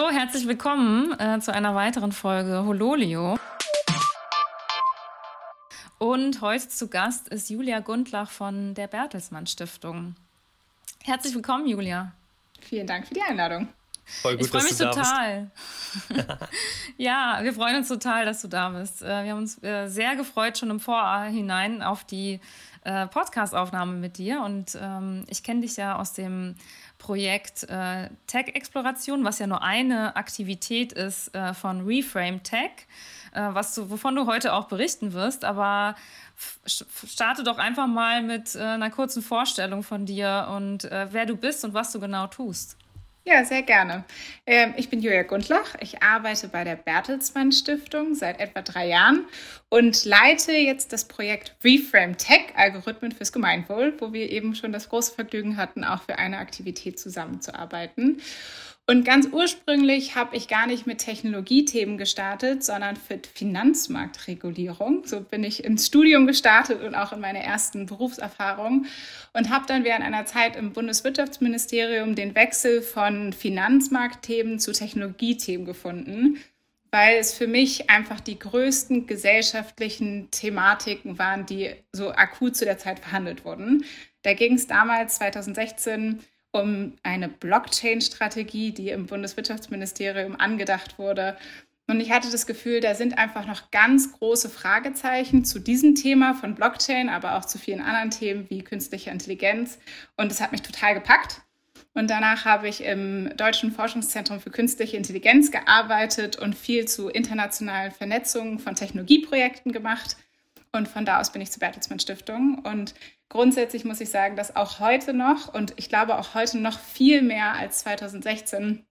So, herzlich willkommen äh, zu einer weiteren Folge Hololio. Und heute zu Gast ist Julia Gundlach von der Bertelsmann Stiftung. Herzlich willkommen, Julia. Vielen Dank für die Einladung. Voll gut, ich freue mich total. ja, wir freuen uns total, dass du da bist. Äh, wir haben uns äh, sehr gefreut, schon im Vorhinein auf die äh, Podcast-Aufnahme mit dir. Und ähm, ich kenne dich ja aus dem Projekt äh, Tech-Exploration, was ja nur eine Aktivität ist äh, von Reframe Tech, äh, was du, wovon du heute auch berichten wirst. Aber starte doch einfach mal mit äh, einer kurzen Vorstellung von dir und äh, wer du bist und was du genau tust. Ja, sehr gerne. Ähm, ich bin Julia Gundlach. Ich arbeite bei der Bertelsmann Stiftung seit etwa drei Jahren und leite jetzt das Projekt Reframe Tech, Algorithmen fürs Gemeinwohl, wo wir eben schon das große Vergnügen hatten, auch für eine Aktivität zusammenzuarbeiten. Und ganz ursprünglich habe ich gar nicht mit Technologiethemen gestartet, sondern für Finanzmarktregulierung. So bin ich ins Studium gestartet und auch in meine ersten Berufserfahrungen und habe dann während einer Zeit im Bundeswirtschaftsministerium den Wechsel von Finanzmarktthemen zu Technologiethemen gefunden, weil es für mich einfach die größten gesellschaftlichen Thematiken waren, die so akut zu der Zeit verhandelt wurden. Da ging es damals 2016 um eine Blockchain-Strategie, die im Bundeswirtschaftsministerium angedacht wurde. Und ich hatte das Gefühl, da sind einfach noch ganz große Fragezeichen zu diesem Thema von Blockchain, aber auch zu vielen anderen Themen wie künstliche Intelligenz. Und das hat mich total gepackt. Und danach habe ich im Deutschen Forschungszentrum für künstliche Intelligenz gearbeitet und viel zu internationalen Vernetzungen von Technologieprojekten gemacht. Und von da aus bin ich zur Bertelsmann Stiftung. Und grundsätzlich muss ich sagen, dass auch heute noch und ich glaube auch heute noch viel mehr als 2016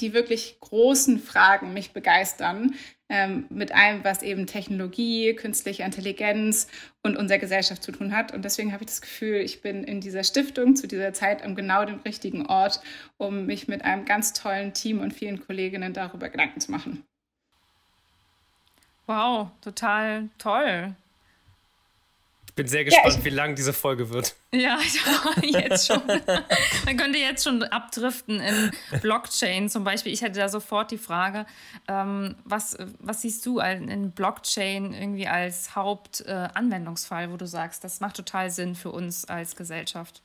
die wirklich großen Fragen mich begeistern ähm, mit allem, was eben Technologie, künstliche Intelligenz und unsere Gesellschaft zu tun hat. Und deswegen habe ich das Gefühl, ich bin in dieser Stiftung zu dieser Zeit am genau dem richtigen Ort, um mich mit einem ganz tollen Team und vielen Kolleginnen darüber Gedanken zu machen. Wow, total toll bin sehr gespannt, ja, wie lang diese Folge wird. Ja, jetzt schon. Man könnte jetzt schon abdriften in Blockchain zum Beispiel. Ich hätte da sofort die Frage, ähm, was, was siehst du in Blockchain irgendwie als Hauptanwendungsfall, äh, wo du sagst, das macht total Sinn für uns als Gesellschaft?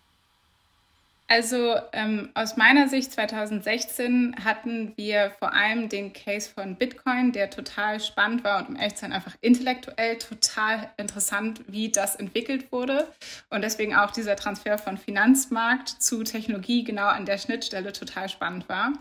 Also ähm, aus meiner Sicht 2016 hatten wir vor allem den Case von Bitcoin, der total spannend war und zu sein einfach intellektuell total interessant, wie das entwickelt wurde. Und deswegen auch dieser Transfer von Finanzmarkt zu Technologie genau an der Schnittstelle total spannend war.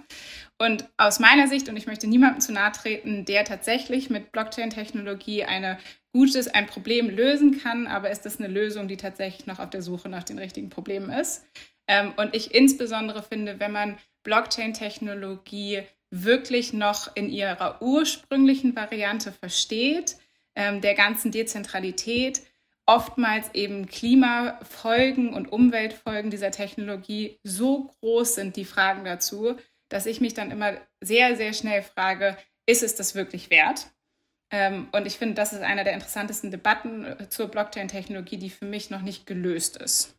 Und aus meiner Sicht, und ich möchte niemandem zu nahe treten, der tatsächlich mit Blockchain-Technologie eine gutes, ein Problem lösen kann, aber ist das eine Lösung, die tatsächlich noch auf der Suche nach den richtigen Problemen ist? Ähm, und ich insbesondere finde, wenn man Blockchain-Technologie wirklich noch in ihrer ursprünglichen Variante versteht, ähm, der ganzen Dezentralität, oftmals eben Klimafolgen und Umweltfolgen dieser Technologie so groß sind, die Fragen dazu, dass ich mich dann immer sehr, sehr schnell frage, ist es das wirklich wert? Ähm, und ich finde, das ist einer der interessantesten Debatten äh, zur Blockchain-Technologie, die für mich noch nicht gelöst ist.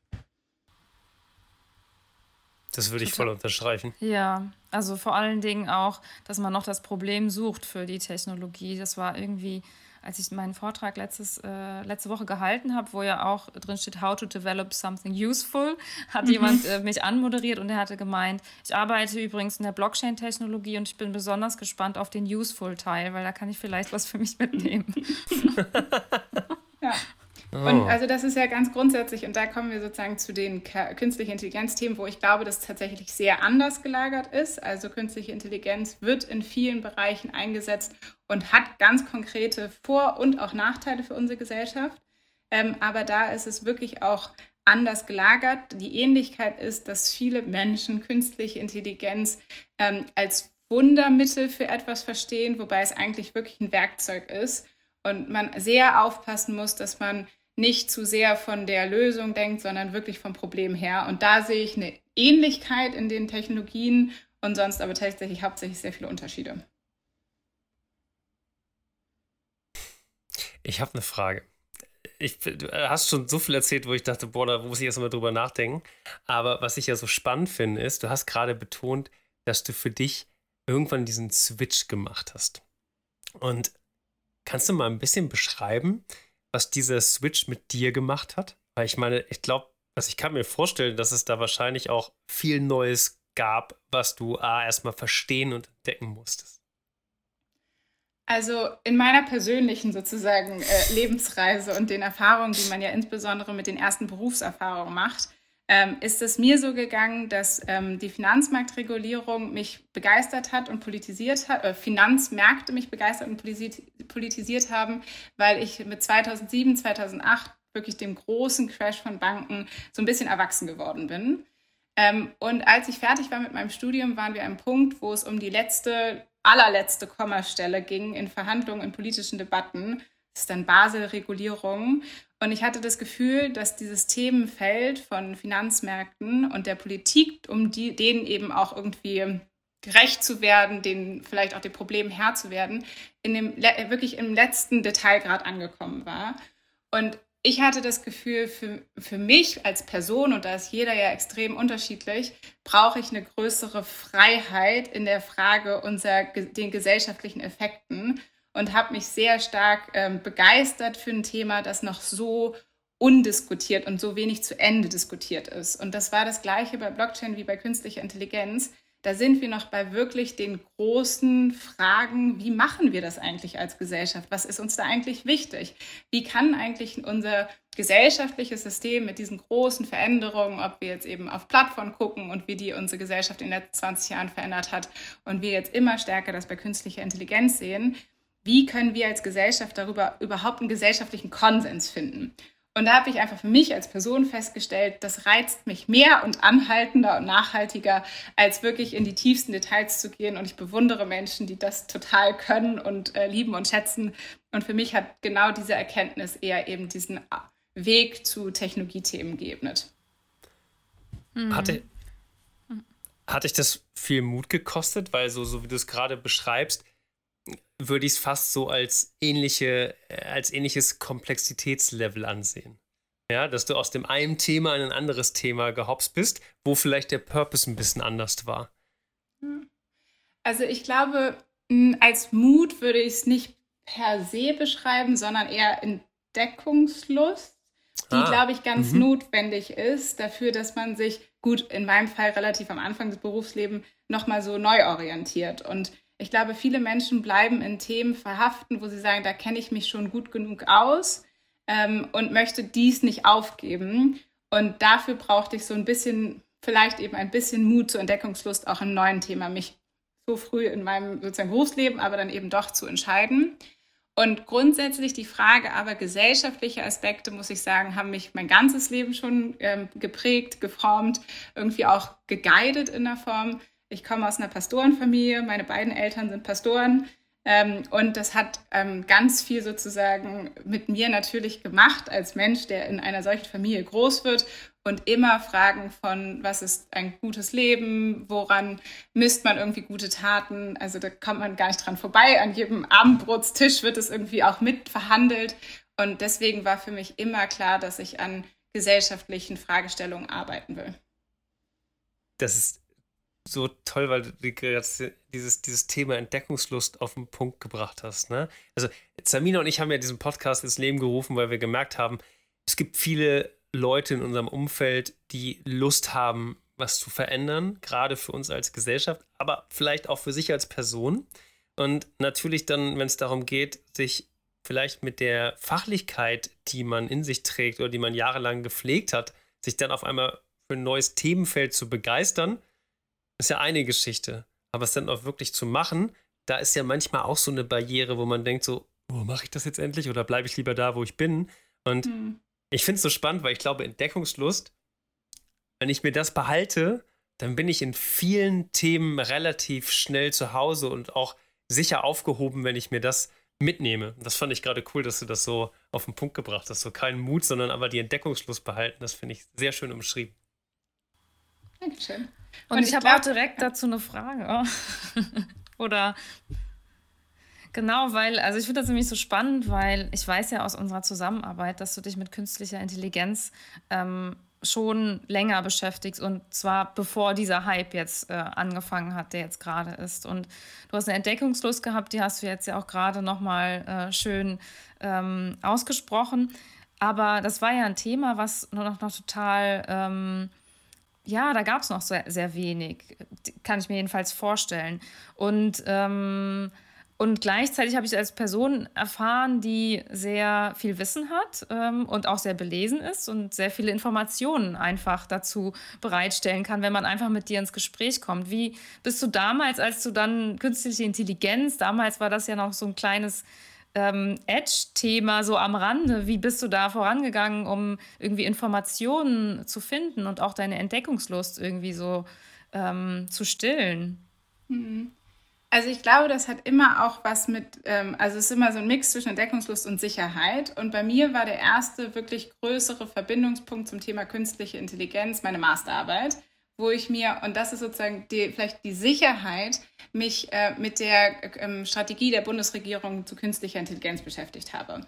Das würde ich voll unterstreichen. Ja, also vor allen Dingen auch, dass man noch das Problem sucht für die Technologie. Das war irgendwie, als ich meinen Vortrag letztes, äh, letzte Woche gehalten habe, wo ja auch drin steht, How to develop something useful, hat mhm. jemand äh, mich anmoderiert und er hatte gemeint, ich arbeite übrigens in der Blockchain-Technologie und ich bin besonders gespannt auf den Useful-Teil, weil da kann ich vielleicht was für mich mitnehmen. Und oh. also das ist ja ganz grundsätzlich, und da kommen wir sozusagen zu den künstlichen Intelligenz-Themen, wo ich glaube, dass tatsächlich sehr anders gelagert ist. Also künstliche Intelligenz wird in vielen Bereichen eingesetzt und hat ganz konkrete Vor- und auch Nachteile für unsere Gesellschaft. Ähm, aber da ist es wirklich auch anders gelagert. Die Ähnlichkeit ist, dass viele Menschen künstliche Intelligenz ähm, als Wundermittel für etwas verstehen, wobei es eigentlich wirklich ein Werkzeug ist und man sehr aufpassen muss, dass man nicht zu sehr von der Lösung denkt, sondern wirklich vom Problem her. Und da sehe ich eine Ähnlichkeit in den Technologien und sonst aber tatsächlich hauptsächlich sehr viele Unterschiede. Ich habe eine Frage. Ich, du hast schon so viel erzählt, wo ich dachte, boah, da muss ich erst mal drüber nachdenken. Aber was ich ja so spannend finde, ist, du hast gerade betont, dass du für dich irgendwann diesen Switch gemacht hast. Und kannst du mal ein bisschen beschreiben, was dieser Switch mit dir gemacht hat? Weil ich meine, ich glaube, also ich kann mir vorstellen, dass es da wahrscheinlich auch viel Neues gab, was du A, erstmal verstehen und entdecken musstest. Also in meiner persönlichen sozusagen äh, Lebensreise und den Erfahrungen, die man ja insbesondere mit den ersten Berufserfahrungen macht, ähm, ist es mir so gegangen, dass ähm, die Finanzmarktregulierung mich begeistert hat und politisiert hat, äh, Finanzmärkte mich begeistert und politisiert haben, weil ich mit 2007, 2008 wirklich dem großen Crash von Banken so ein bisschen erwachsen geworden bin. Ähm, und als ich fertig war mit meinem Studium, waren wir am Punkt, wo es um die letzte, allerletzte Kommastelle ging in Verhandlungen, in politischen Debatten. Das ist dann Basel-Regulierung. Und ich hatte das Gefühl, dass dieses Themenfeld von Finanzmärkten und der Politik, um die, denen eben auch irgendwie gerecht zu werden, denen vielleicht auch den Problemen Herr zu werden, in dem, wirklich im letzten Detailgrad angekommen war. Und ich hatte das Gefühl, für, für mich als Person, und da ist jeder ja extrem unterschiedlich, brauche ich eine größere Freiheit in der Frage unserer den gesellschaftlichen Effekten und habe mich sehr stark ähm, begeistert für ein Thema, das noch so undiskutiert und so wenig zu Ende diskutiert ist. Und das war das gleiche bei Blockchain wie bei künstlicher Intelligenz. Da sind wir noch bei wirklich den großen Fragen, wie machen wir das eigentlich als Gesellschaft? Was ist uns da eigentlich wichtig? Wie kann eigentlich unser gesellschaftliches System mit diesen großen Veränderungen, ob wir jetzt eben auf Plattformen gucken und wie die unsere Gesellschaft in den letzten 20 Jahren verändert hat und wir jetzt immer stärker das bei künstlicher Intelligenz sehen, wie können wir als Gesellschaft darüber überhaupt einen gesellschaftlichen Konsens finden? Und da habe ich einfach für mich als Person festgestellt, das reizt mich mehr und anhaltender und nachhaltiger, als wirklich in die tiefsten Details zu gehen. Und ich bewundere Menschen, die das total können und äh, lieben und schätzen. Und für mich hat genau diese Erkenntnis eher eben diesen Weg zu Technologiethemen geebnet. Mhm. Hatte, hatte ich das viel Mut gekostet? Weil so, so wie du es gerade beschreibst, würde ich es fast so als ähnliche, äh, als ähnliches Komplexitätslevel ansehen. Ja, dass du aus dem einen Thema in ein anderes Thema gehopst bist, wo vielleicht der Purpose ein bisschen anders war. Also ich glaube, als Mut würde ich es nicht per se beschreiben, sondern eher Entdeckungslust, die, ah. glaube ich, ganz mhm. notwendig ist dafür, dass man sich, gut, in meinem Fall relativ am Anfang des Berufslebens, nochmal so neu orientiert. Und ich glaube, viele Menschen bleiben in Themen verhaften, wo sie sagen, da kenne ich mich schon gut genug aus ähm, und möchte dies nicht aufgeben. Und dafür brauchte ich so ein bisschen, vielleicht eben ein bisschen Mut zur Entdeckungslust, auch im neuen Thema, mich so früh in meinem sozusagen Berufsleben, aber dann eben doch zu entscheiden. Und grundsätzlich die Frage aber gesellschaftliche Aspekte, muss ich sagen, haben mich mein ganzes Leben schon ähm, geprägt, geformt, irgendwie auch geguidet in der Form. Ich komme aus einer Pastorenfamilie, meine beiden Eltern sind Pastoren. Ähm, und das hat ähm, ganz viel sozusagen mit mir natürlich gemacht als Mensch, der in einer solchen Familie groß wird und immer Fragen von, was ist ein gutes Leben, woran misst man irgendwie gute Taten. Also da kommt man gar nicht dran vorbei. An jedem Abendbrotstisch wird es irgendwie auch mit verhandelt. Und deswegen war für mich immer klar, dass ich an gesellschaftlichen Fragestellungen arbeiten will. Das ist so toll, weil du dieses, dieses Thema Entdeckungslust auf den Punkt gebracht hast. Ne? Also Samina und ich haben ja diesen Podcast ins Leben gerufen, weil wir gemerkt haben, es gibt viele Leute in unserem Umfeld, die Lust haben, was zu verändern, gerade für uns als Gesellschaft, aber vielleicht auch für sich als Person. Und natürlich dann, wenn es darum geht, sich vielleicht mit der Fachlichkeit, die man in sich trägt oder die man jahrelang gepflegt hat, sich dann auf einmal für ein neues Themenfeld zu begeistern, ist ja eine Geschichte. Aber es dann auch wirklich zu machen, da ist ja manchmal auch so eine Barriere, wo man denkt so, oh, mache ich das jetzt endlich oder bleibe ich lieber da, wo ich bin? Und mhm. ich finde es so spannend, weil ich glaube, Entdeckungslust, wenn ich mir das behalte, dann bin ich in vielen Themen relativ schnell zu Hause und auch sicher aufgehoben, wenn ich mir das mitnehme. Das fand ich gerade cool, dass du das so auf den Punkt gebracht hast. So keinen Mut, sondern aber die Entdeckungslust behalten. Das finde ich sehr schön umschrieben. Dankeschön. Und, und ich, ich habe auch direkt dazu eine Frage. Oder Genau, weil, also ich finde das nämlich so spannend, weil ich weiß ja aus unserer Zusammenarbeit, dass du dich mit künstlicher Intelligenz ähm, schon länger beschäftigt und zwar bevor dieser Hype jetzt äh, angefangen hat, der jetzt gerade ist. Und du hast eine Entdeckungslust gehabt, die hast du jetzt ja auch gerade nochmal äh, schön ähm, ausgesprochen. Aber das war ja ein Thema, was nur noch, noch total, ähm, ja, da gab es noch sehr, sehr wenig, kann ich mir jedenfalls vorstellen. Und ähm, und gleichzeitig habe ich als Person erfahren, die sehr viel Wissen hat ähm, und auch sehr belesen ist und sehr viele Informationen einfach dazu bereitstellen kann, wenn man einfach mit dir ins Gespräch kommt. Wie bist du damals, als du dann künstliche Intelligenz, damals war das ja noch so ein kleines ähm, Edge-Thema so am Rande, wie bist du da vorangegangen, um irgendwie Informationen zu finden und auch deine Entdeckungslust irgendwie so ähm, zu stillen? Mhm. Also ich glaube, das hat immer auch was mit, ähm, also es ist immer so ein Mix zwischen Entdeckungslust und Sicherheit. Und bei mir war der erste wirklich größere Verbindungspunkt zum Thema künstliche Intelligenz meine Masterarbeit, wo ich mir, und das ist sozusagen die, vielleicht die Sicherheit, mich äh, mit der ähm, Strategie der Bundesregierung zu künstlicher Intelligenz beschäftigt habe.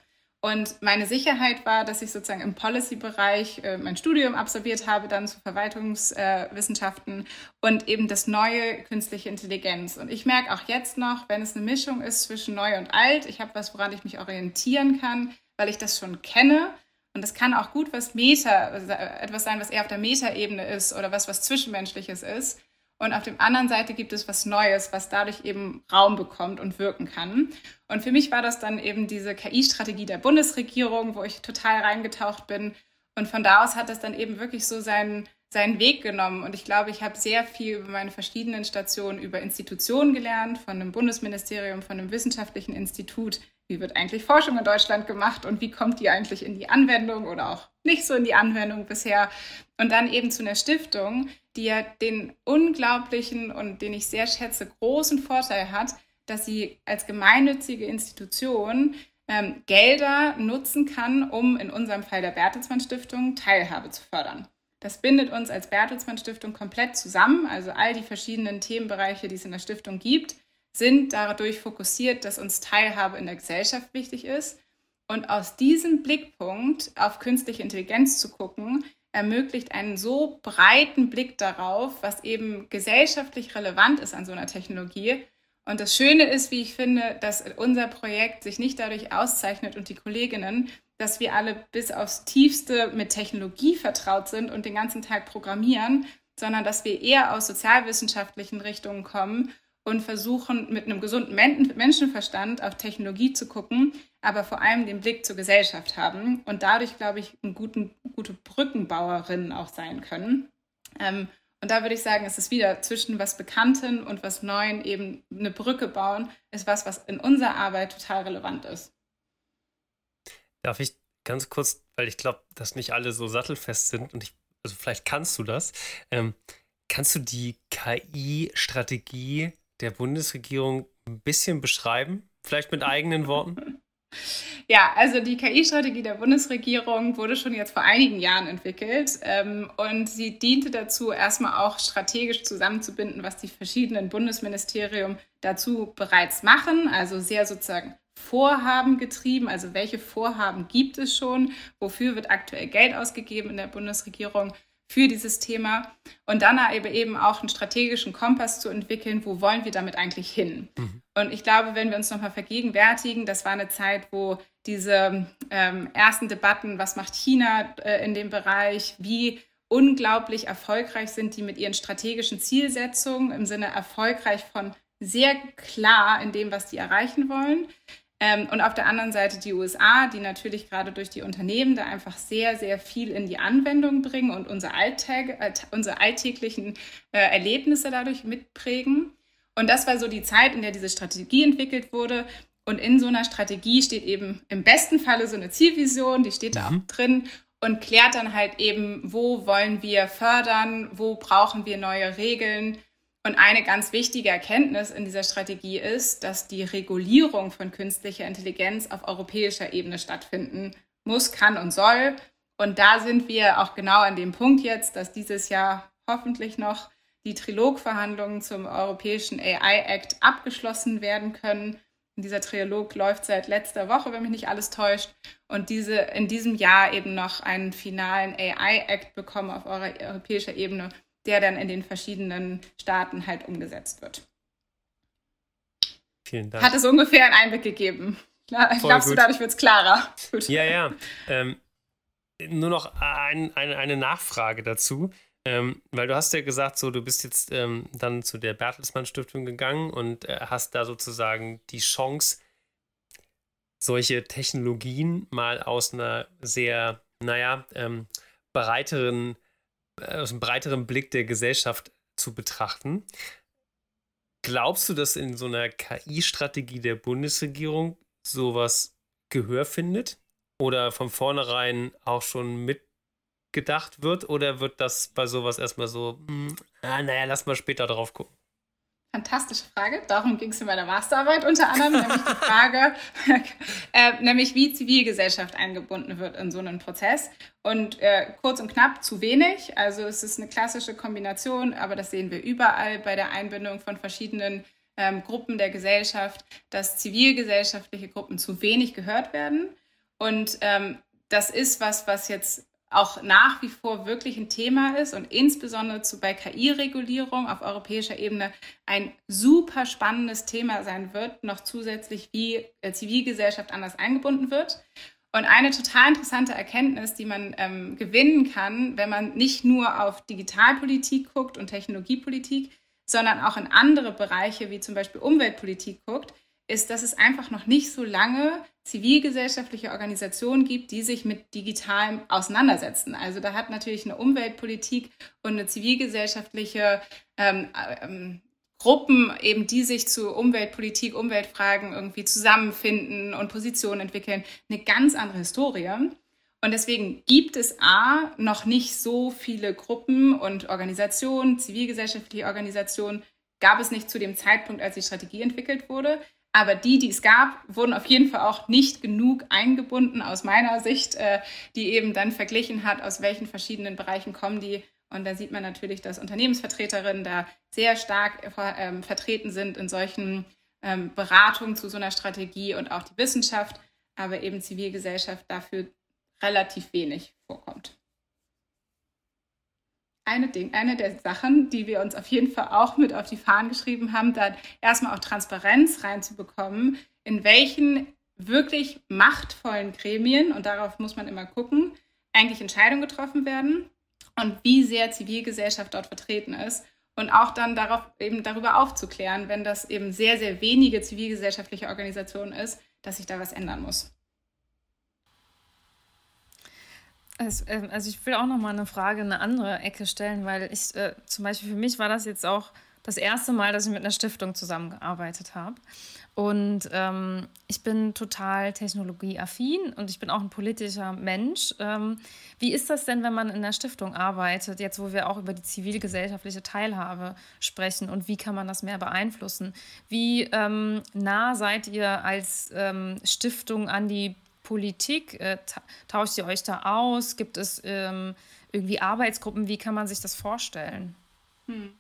Und meine Sicherheit war, dass ich sozusagen im Policy-Bereich äh, mein Studium absolviert habe, dann zu Verwaltungswissenschaften äh, und eben das neue künstliche Intelligenz. Und ich merke auch jetzt noch, wenn es eine Mischung ist zwischen neu und alt, ich habe was, woran ich mich orientieren kann, weil ich das schon kenne. Und das kann auch gut was Meta, etwas sein, was eher auf der Meta-Ebene ist oder was, was Zwischenmenschliches ist. Und auf der anderen Seite gibt es was Neues, was dadurch eben Raum bekommt und wirken kann. Und für mich war das dann eben diese KI-Strategie der Bundesregierung, wo ich total reingetaucht bin. Und von da aus hat das dann eben wirklich so seinen, seinen Weg genommen. Und ich glaube, ich habe sehr viel über meine verschiedenen Stationen, über Institutionen gelernt, von einem Bundesministerium, von einem wissenschaftlichen Institut. Wie wird eigentlich Forschung in Deutschland gemacht und wie kommt die eigentlich in die Anwendung oder auch nicht so in die Anwendung bisher? Und dann eben zu einer Stiftung, die ja den unglaublichen und den ich sehr schätze, großen Vorteil hat, dass sie als gemeinnützige Institution ähm, Gelder nutzen kann, um in unserem Fall der Bertelsmann Stiftung Teilhabe zu fördern. Das bindet uns als Bertelsmann Stiftung komplett zusammen. Also all die verschiedenen Themenbereiche, die es in der Stiftung gibt, sind dadurch fokussiert, dass uns Teilhabe in der Gesellschaft wichtig ist. Und aus diesem Blickpunkt auf künstliche Intelligenz zu gucken, ermöglicht einen so breiten Blick darauf, was eben gesellschaftlich relevant ist an so einer Technologie. Und das Schöne ist, wie ich finde, dass unser Projekt sich nicht dadurch auszeichnet und die Kolleginnen, dass wir alle bis aufs tiefste mit Technologie vertraut sind und den ganzen Tag programmieren, sondern dass wir eher aus sozialwissenschaftlichen Richtungen kommen und versuchen mit einem gesunden Menschenverstand auf Technologie zu gucken, aber vor allem den Blick zur Gesellschaft haben und dadurch, glaube ich, eine guten, gute Brückenbauerinnen auch sein können. Ähm, und da würde ich sagen, es ist wieder zwischen was Bekannten und was Neuen eben eine Brücke bauen, ist was, was in unserer Arbeit total relevant ist. Darf ich ganz kurz, weil ich glaube, dass nicht alle so sattelfest sind und ich, also vielleicht kannst du das, ähm, kannst du die KI-Strategie der Bundesregierung ein bisschen beschreiben? Vielleicht mit eigenen Worten? Ja, also die KI-Strategie der Bundesregierung wurde schon jetzt vor einigen Jahren entwickelt ähm, und sie diente dazu, erstmal auch strategisch zusammenzubinden, was die verschiedenen Bundesministerien dazu bereits machen, also sehr sozusagen Vorhaben getrieben, also welche Vorhaben gibt es schon, wofür wird aktuell Geld ausgegeben in der Bundesregierung für dieses Thema und dann eben auch einen strategischen Kompass zu entwickeln, wo wollen wir damit eigentlich hin. Mhm. Und ich glaube, wenn wir uns nochmal vergegenwärtigen, das war eine Zeit, wo diese ähm, ersten Debatten, was macht China äh, in dem Bereich, wie unglaublich erfolgreich sind die mit ihren strategischen Zielsetzungen im Sinne erfolgreich von sehr klar in dem, was die erreichen wollen. Ähm, und auf der anderen Seite die USA, die natürlich gerade durch die Unternehmen da einfach sehr, sehr viel in die Anwendung bringen und unsere, Alltag, äh, unsere alltäglichen äh, Erlebnisse dadurch mitprägen. Und das war so die Zeit, in der diese Strategie entwickelt wurde. Und in so einer Strategie steht eben im besten Falle so eine Zielvision, die steht da mhm. auch drin und klärt dann halt eben, wo wollen wir fördern, wo brauchen wir neue Regeln, und eine ganz wichtige Erkenntnis in dieser Strategie ist, dass die Regulierung von künstlicher Intelligenz auf europäischer Ebene stattfinden muss, kann und soll. Und da sind wir auch genau an dem Punkt jetzt, dass dieses Jahr hoffentlich noch die Trilogverhandlungen zum Europäischen AI Act abgeschlossen werden können, Dieser Trialog läuft seit letzter Woche, wenn mich nicht alles täuscht. Und diese in diesem Jahr eben noch einen finalen AI-Act bekommen auf europäischer Ebene, der dann in den verschiedenen Staaten halt umgesetzt wird. Vielen Dank. Hat es ungefähr einen Einblick gegeben. Glaubst du, dadurch wird es klarer? Gut. Ja, ja. Ähm, nur noch ein, eine, eine Nachfrage dazu. Ähm, weil du hast ja gesagt, so du bist jetzt ähm, dann zu der Bertelsmann Stiftung gegangen und äh, hast da sozusagen die Chance, solche Technologien mal aus einer sehr, naja, ähm, breiteren, aus einem breiteren Blick der Gesellschaft zu betrachten. Glaubst du, dass in so einer KI-Strategie der Bundesregierung sowas Gehör findet? Oder von vornherein auch schon mitgedacht wird? Oder wird das bei sowas erstmal so, hm, ah, naja, lass mal später drauf gucken? Fantastische Frage. Darum ging es in meiner Masterarbeit unter anderem, nämlich die Frage, äh, nämlich wie Zivilgesellschaft eingebunden wird in so einen Prozess. Und äh, kurz und knapp zu wenig. Also es ist eine klassische Kombination, aber das sehen wir überall bei der Einbindung von verschiedenen ähm, Gruppen der Gesellschaft, dass zivilgesellschaftliche Gruppen zu wenig gehört werden. Und ähm, das ist was, was jetzt auch nach wie vor wirklich ein Thema ist und insbesondere zu, bei KI-Regulierung auf europäischer Ebene ein super spannendes Thema sein wird, noch zusätzlich wie äh, Zivilgesellschaft anders eingebunden wird. Und eine total interessante Erkenntnis, die man ähm, gewinnen kann, wenn man nicht nur auf Digitalpolitik guckt und Technologiepolitik, sondern auch in andere Bereiche wie zum Beispiel Umweltpolitik guckt, ist, dass es einfach noch nicht so lange zivilgesellschaftliche Organisationen gibt, die sich mit Digitalem auseinandersetzen. Also da hat natürlich eine Umweltpolitik und eine zivilgesellschaftliche ähm, ähm, Gruppen, eben die sich zu Umweltpolitik, Umweltfragen irgendwie zusammenfinden und Positionen entwickeln, eine ganz andere Historie. Und deswegen gibt es A, noch nicht so viele Gruppen und Organisationen, zivilgesellschaftliche Organisationen, gab es nicht zu dem Zeitpunkt, als die Strategie entwickelt wurde. Aber die, die es gab, wurden auf jeden Fall auch nicht genug eingebunden aus meiner Sicht, äh, die eben dann verglichen hat, aus welchen verschiedenen Bereichen kommen die. Und da sieht man natürlich, dass Unternehmensvertreterinnen da sehr stark äh, vertreten sind in solchen ähm, Beratungen zu so einer Strategie und auch die Wissenschaft, aber eben Zivilgesellschaft dafür relativ wenig vorkommt eine Ding, eine der Sachen, die wir uns auf jeden Fall auch mit auf die Fahnen geschrieben haben, da erstmal auch Transparenz reinzubekommen, in welchen wirklich machtvollen Gremien, und darauf muss man immer gucken, eigentlich Entscheidungen getroffen werden und wie sehr Zivilgesellschaft dort vertreten ist. Und auch dann darauf eben darüber aufzuklären, wenn das eben sehr, sehr wenige zivilgesellschaftliche Organisationen ist, dass sich da was ändern muss. Ähm, also ich will auch noch mal eine Frage in eine andere Ecke stellen, weil ich äh, zum Beispiel für mich war das jetzt auch das erste Mal, dass ich mit einer Stiftung zusammengearbeitet habe. Und ähm, ich bin total technologieaffin und ich bin auch ein politischer Mensch. Ähm, wie ist das denn, wenn man in einer Stiftung arbeitet, jetzt wo wir auch über die zivilgesellschaftliche Teilhabe sprechen und wie kann man das mehr beeinflussen? Wie ähm, nah seid ihr als ähm, Stiftung an die Politik? Äh, tauscht ihr euch da aus? Gibt es ähm, irgendwie Arbeitsgruppen? Wie kann man sich das vorstellen? Hm.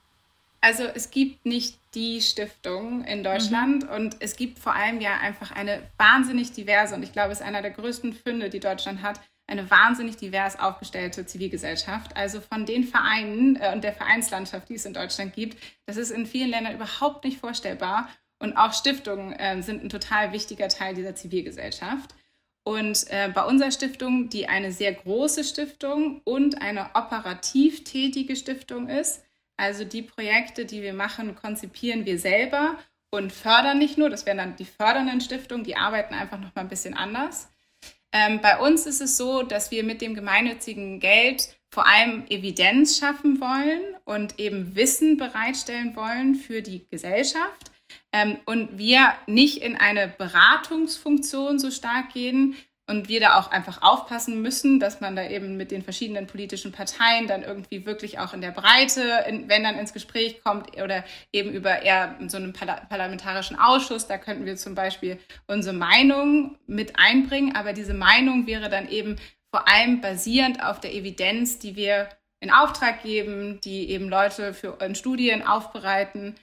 Also es gibt nicht die Stiftung in Deutschland mhm. und es gibt vor allem ja einfach eine wahnsinnig diverse und ich glaube, es ist einer der größten Funde, die Deutschland hat, eine wahnsinnig divers aufgestellte Zivilgesellschaft. Also von den Vereinen äh, und der Vereinslandschaft, die es in Deutschland gibt, das ist in vielen Ländern überhaupt nicht vorstellbar. Und auch Stiftungen äh, sind ein total wichtiger Teil dieser Zivilgesellschaft. Und äh, bei unserer Stiftung, die eine sehr große Stiftung und eine operativ tätige Stiftung ist, also die Projekte, die wir machen, konzipieren wir selber und fördern nicht nur, das wären dann die fördernden Stiftungen, die arbeiten einfach noch mal ein bisschen anders. Ähm, bei uns ist es so, dass wir mit dem gemeinnützigen Geld vor allem Evidenz schaffen wollen und eben Wissen bereitstellen wollen für die Gesellschaft ähm, und wir nicht in eine Beratungsfunktion so stark gehen und wir da auch einfach aufpassen müssen, dass man da eben mit den verschiedenen politischen Parteien dann irgendwie wirklich auch in der Breite, in, wenn dann ins Gespräch kommt oder eben über eher so einen parlamentarischen Ausschuss, da könnten wir zum Beispiel unsere Meinung mit einbringen, aber diese Meinung wäre dann eben vor allem basierend auf der Evidenz, die wir in Auftrag geben, die eben Leute für Studien aufbereiten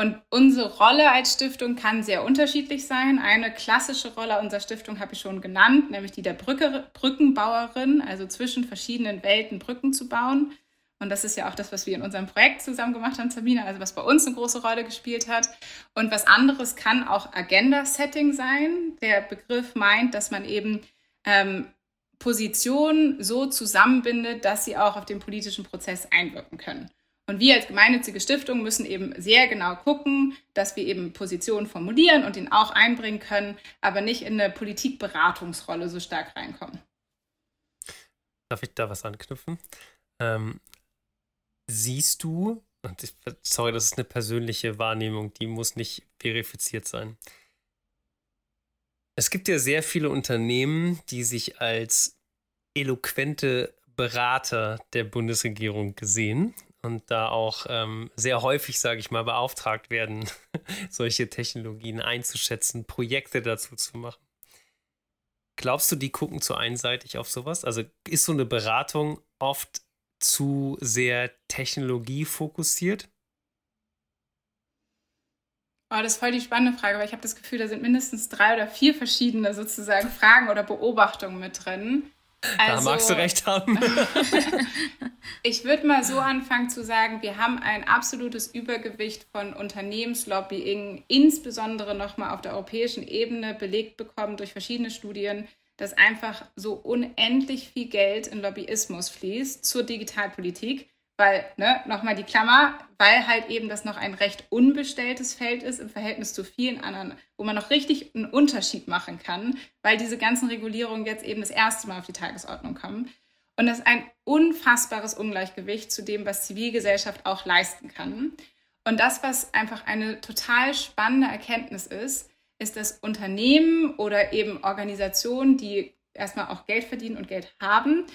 Und unsere Rolle als Stiftung kann sehr unterschiedlich sein. Eine klassische Rolle unserer Stiftung habe ich schon genannt, nämlich die der Brücke, Brückenbauerin, also zwischen verschiedenen Welten Brücken zu bauen. Und das ist ja auch das, was wir in unserem Projekt zusammen gemacht haben, Sabine, also was bei uns eine große Rolle gespielt hat. Und was anderes kann auch Agenda-Setting sein. Der Begriff meint, dass man eben ähm, Positionen so zusammenbindet, dass sie auch auf den politischen Prozess einwirken können. Und wir als gemeinnützige Stiftung müssen eben sehr genau gucken, dass wir eben Positionen formulieren und ihn auch einbringen können, aber nicht in eine Politikberatungsrolle so stark reinkommen. Darf ich da was anknüpfen? Ähm, siehst du, ich, sorry, das ist eine persönliche Wahrnehmung, die muss nicht verifiziert sein. Es gibt ja sehr viele Unternehmen, die sich als eloquente Berater der Bundesregierung gesehen und da auch ähm, sehr häufig, sage ich mal, beauftragt werden, solche Technologien einzuschätzen, Projekte dazu zu machen. Glaubst du, die gucken zu einseitig auf sowas? Also ist so eine Beratung oft zu sehr technologiefokussiert? Oh, das ist voll die spannende Frage, weil ich habe das Gefühl, da sind mindestens drei oder vier verschiedene sozusagen Fragen oder Beobachtungen mit drin. Also, da magst du recht haben. ich würde mal so anfangen zu sagen, wir haben ein absolutes Übergewicht von Unternehmenslobbying, insbesondere nochmal auf der europäischen Ebene belegt bekommen durch verschiedene Studien, dass einfach so unendlich viel Geld in Lobbyismus fließt zur Digitalpolitik, weil, ne, nochmal die Klammer, weil halt eben das noch ein recht unbestelltes Feld ist im Verhältnis zu vielen anderen, wo man noch richtig einen Unterschied machen kann, weil diese ganzen Regulierungen jetzt eben das erste Mal auf die Tagesordnung kommen. Und das ist ein unfassbares Ungleichgewicht zu dem, was Zivilgesellschaft auch leisten kann. Und das, was einfach eine total spannende Erkenntnis ist, ist das Unternehmen oder eben Organisationen, die erstmal auch Geld verdienen und Geld haben,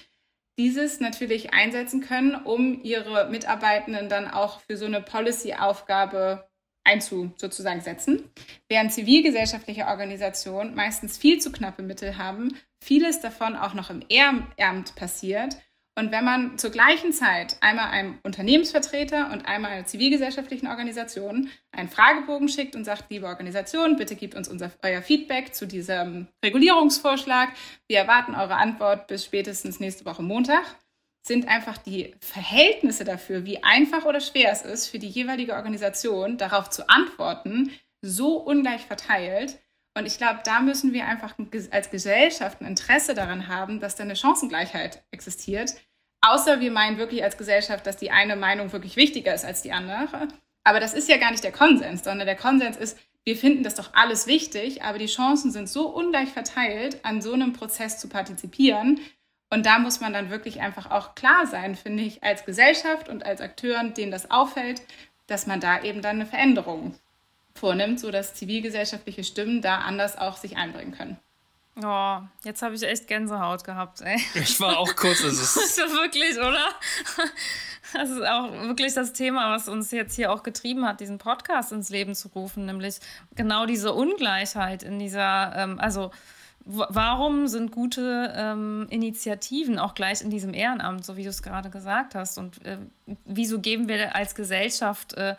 dieses natürlich einsetzen können, um ihre Mitarbeitenden dann auch für so eine Policy-Aufgabe einzu sozusagen setzen, während zivilgesellschaftliche Organisationen meistens viel zu knappe Mittel haben, vieles davon auch noch im Ehrenamt passiert und wenn man zur gleichen Zeit einmal einem Unternehmensvertreter und einmal einer zivilgesellschaftlichen Organisation einen Fragebogen schickt und sagt, liebe Organisation, bitte gebt uns unser, euer Feedback zu diesem Regulierungsvorschlag. Wir erwarten eure Antwort bis spätestens nächste Woche Montag, sind einfach die Verhältnisse dafür, wie einfach oder schwer es ist, für die jeweilige Organisation darauf zu antworten, so ungleich verteilt. Und ich glaube, da müssen wir einfach als Gesellschaft ein Interesse daran haben, dass da eine Chancengleichheit existiert. Außer wir meinen wirklich als Gesellschaft, dass die eine Meinung wirklich wichtiger ist als die andere. Aber das ist ja gar nicht der Konsens, sondern der Konsens ist, wir finden das doch alles wichtig, aber die Chancen sind so ungleich verteilt, an so einem Prozess zu partizipieren. Und da muss man dann wirklich einfach auch klar sein, finde ich, als Gesellschaft und als Akteuren, denen das auffällt, dass man da eben dann eine Veränderung vornimmt, sodass zivilgesellschaftliche Stimmen da anders auch sich einbringen können. Oh, jetzt habe ich echt Gänsehaut gehabt, ey. Ich war auch kurz. Also das ist wirklich, oder? Das ist auch wirklich das Thema, was uns jetzt hier auch getrieben hat, diesen Podcast ins Leben zu rufen, nämlich genau diese Ungleichheit in dieser, ähm, also warum sind gute ähm, Initiativen auch gleich in diesem Ehrenamt, so wie du es gerade gesagt hast? Und äh, wieso geben wir als Gesellschaft äh,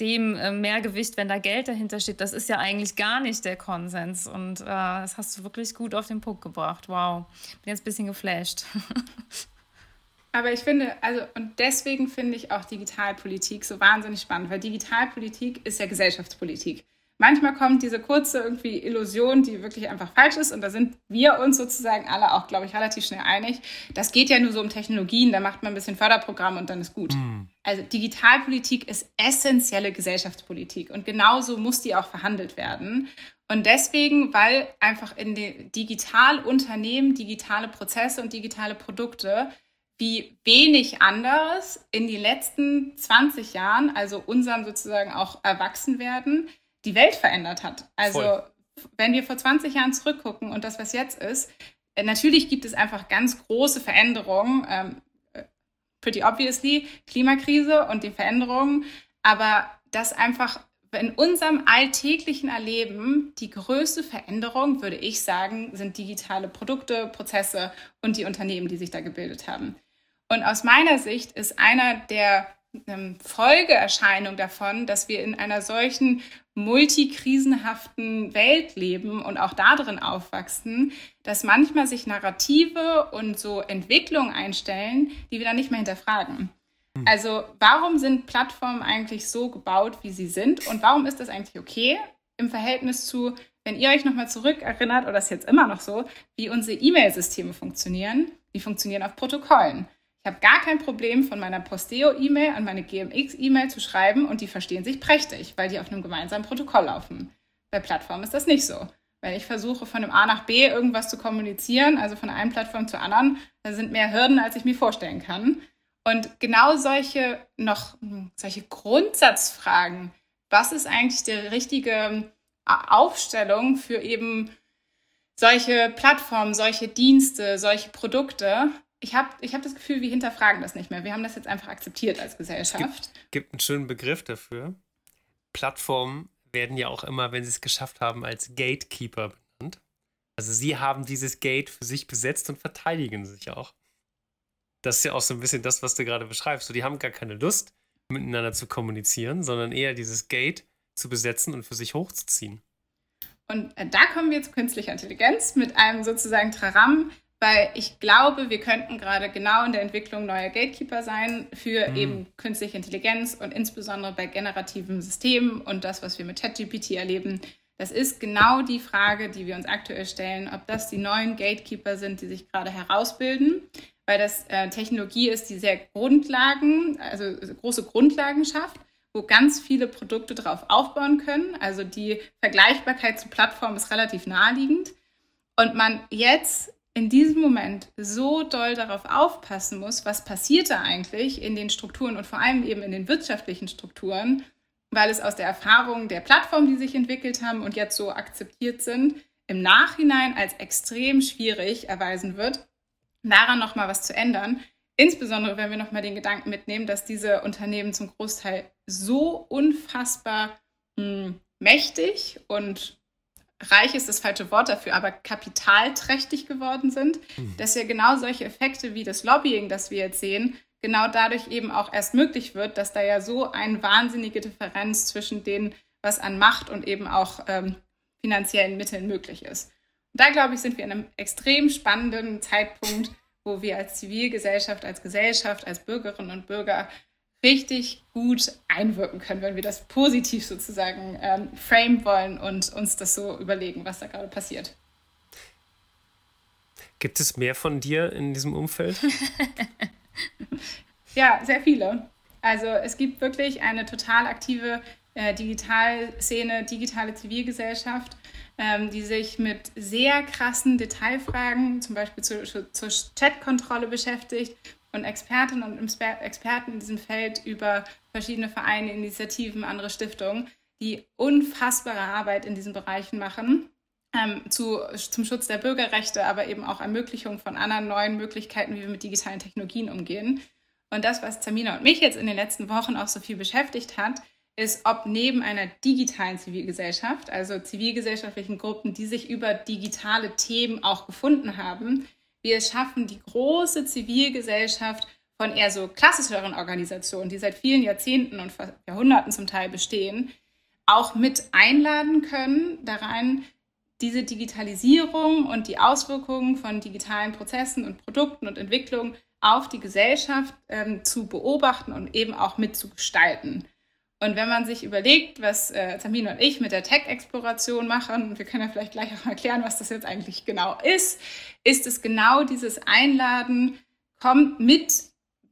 dem äh, mehr Gewicht, wenn da Geld dahinter steht. Das ist ja eigentlich gar nicht der Konsens. Und äh, das hast du wirklich gut auf den Punkt gebracht. Wow. Bin jetzt ein bisschen geflasht. Aber ich finde, also, und deswegen finde ich auch Digitalpolitik so wahnsinnig spannend, weil Digitalpolitik ist ja Gesellschaftspolitik manchmal kommt diese kurze irgendwie Illusion, die wirklich einfach falsch ist. Und da sind wir uns sozusagen alle auch, glaube ich, relativ schnell einig. Das geht ja nur so um Technologien, da macht man ein bisschen Förderprogramm und dann ist gut. Mhm. Also Digitalpolitik ist essentielle Gesellschaftspolitik und genauso muss die auch verhandelt werden. Und deswegen, weil einfach in den Digitalunternehmen, digitale Prozesse und digitale Produkte wie wenig anderes in den letzten 20 Jahren, also unserem sozusagen auch Erwachsenwerden, die Welt verändert hat. Also Voll. wenn wir vor 20 Jahren zurückgucken und das, was jetzt ist, äh, natürlich gibt es einfach ganz große Veränderungen, ähm, äh, pretty obviously, Klimakrise und die Veränderungen, aber das einfach in unserem alltäglichen Erleben die größte Veränderung, würde ich sagen, sind digitale Produkte, Prozesse und die Unternehmen, die sich da gebildet haben. Und aus meiner Sicht ist einer der Folgeerscheinung davon, dass wir in einer solchen multikrisenhaften Welt leben und auch darin aufwachsen, dass manchmal sich Narrative und so Entwicklungen einstellen, die wir dann nicht mehr hinterfragen. Hm. Also warum sind Plattformen eigentlich so gebaut, wie sie sind und warum ist das eigentlich okay im Verhältnis zu, wenn ihr euch nochmal zurückerinnert, oder das ist jetzt immer noch so, wie unsere E-Mail-Systeme funktionieren, die funktionieren auf Protokollen. Ich habe gar kein Problem, von meiner Posteo-E-Mail an meine GMX-E-Mail zu schreiben und die verstehen sich prächtig, weil die auf einem gemeinsamen Protokoll laufen. Bei Plattformen ist das nicht so. Wenn ich versuche, von dem A nach B irgendwas zu kommunizieren, also von einer Plattform zur anderen, da sind mehr Hürden, als ich mir vorstellen kann. Und genau solche noch, solche Grundsatzfragen, was ist eigentlich die richtige Aufstellung für eben solche Plattformen, solche Dienste, solche Produkte, ich habe ich hab das Gefühl, wir hinterfragen das nicht mehr. Wir haben das jetzt einfach akzeptiert als Gesellschaft. Es gibt, gibt einen schönen Begriff dafür. Plattformen werden ja auch immer, wenn sie es geschafft haben, als Gatekeeper benannt. Also sie haben dieses Gate für sich besetzt und verteidigen sich auch. Das ist ja auch so ein bisschen das, was du gerade beschreibst. So, die haben gar keine Lust, miteinander zu kommunizieren, sondern eher dieses Gate zu besetzen und für sich hochzuziehen. Und äh, da kommen wir zu künstlicher Intelligenz mit einem sozusagen Traram, weil ich glaube, wir könnten gerade genau in der Entwicklung neuer Gatekeeper sein für mhm. eben künstliche Intelligenz und insbesondere bei generativen Systemen und das, was wir mit ChatGPT erleben. Das ist genau die Frage, die wir uns aktuell stellen, ob das die neuen Gatekeeper sind, die sich gerade herausbilden, weil das äh, Technologie ist, die sehr Grundlagen, also große Grundlagen schafft, wo ganz viele Produkte drauf aufbauen können. Also die Vergleichbarkeit zu Plattformen ist relativ naheliegend. Und man jetzt in diesem Moment so doll darauf aufpassen muss, was passiert da eigentlich in den Strukturen und vor allem eben in den wirtschaftlichen Strukturen, weil es aus der Erfahrung der Plattformen, die sich entwickelt haben und jetzt so akzeptiert sind, im Nachhinein als extrem schwierig erweisen wird, daran nochmal was zu ändern. Insbesondere, wenn wir nochmal den Gedanken mitnehmen, dass diese Unternehmen zum Großteil so unfassbar mh, hm, mächtig und reich ist das falsche Wort dafür, aber kapitalträchtig geworden sind, mhm. dass ja genau solche Effekte wie das Lobbying, das wir jetzt sehen, genau dadurch eben auch erst möglich wird, dass da ja so eine wahnsinnige Differenz zwischen dem, was an Macht und eben auch ähm, finanziellen Mitteln möglich ist. Und da, glaube ich, sind wir in einem extrem spannenden Zeitpunkt, wo wir als Zivilgesellschaft, als Gesellschaft, als Bürgerinnen und Bürger richtig gut einwirken können, wenn wir das positiv sozusagen ähm, frame wollen und uns das so überlegen, was da gerade passiert. Gibt es mehr von dir in diesem Umfeld? ja, sehr viele. Also es gibt wirklich eine total aktive äh, Digitalszene, digitale Zivilgesellschaft, ähm, die sich mit sehr krassen Detailfragen, zum Beispiel zu, zur Chatkontrolle beschäftigt, und Expertinnen und Experten in diesem Feld über verschiedene Vereine, Initiativen, andere Stiftungen, die unfassbare Arbeit in diesen Bereichen machen. Ähm, zu, zum Schutz der Bürgerrechte, aber eben auch Ermöglichung von anderen neuen Möglichkeiten, wie wir mit digitalen Technologien umgehen. Und das, was Tamina und mich jetzt in den letzten Wochen auch so viel beschäftigt hat, ist, ob neben einer digitalen Zivilgesellschaft, also zivilgesellschaftlichen Gruppen, die sich über digitale Themen auch gefunden haben, wir schaffen, die große Zivilgesellschaft von eher so klassischeren Organisationen, die seit vielen Jahrzehnten und Jahrhunderten zum Teil bestehen, auch mit einladen können, daran diese Digitalisierung und die Auswirkungen von digitalen Prozessen und Produkten und Entwicklungen auf die Gesellschaft ähm, zu beobachten und eben auch mitzugestalten. Und wenn man sich überlegt, was äh, Tamina und ich mit der Tech-Exploration machen, und wir können ja vielleicht gleich auch erklären, was das jetzt eigentlich genau ist, ist es genau dieses Einladen, kommt mit,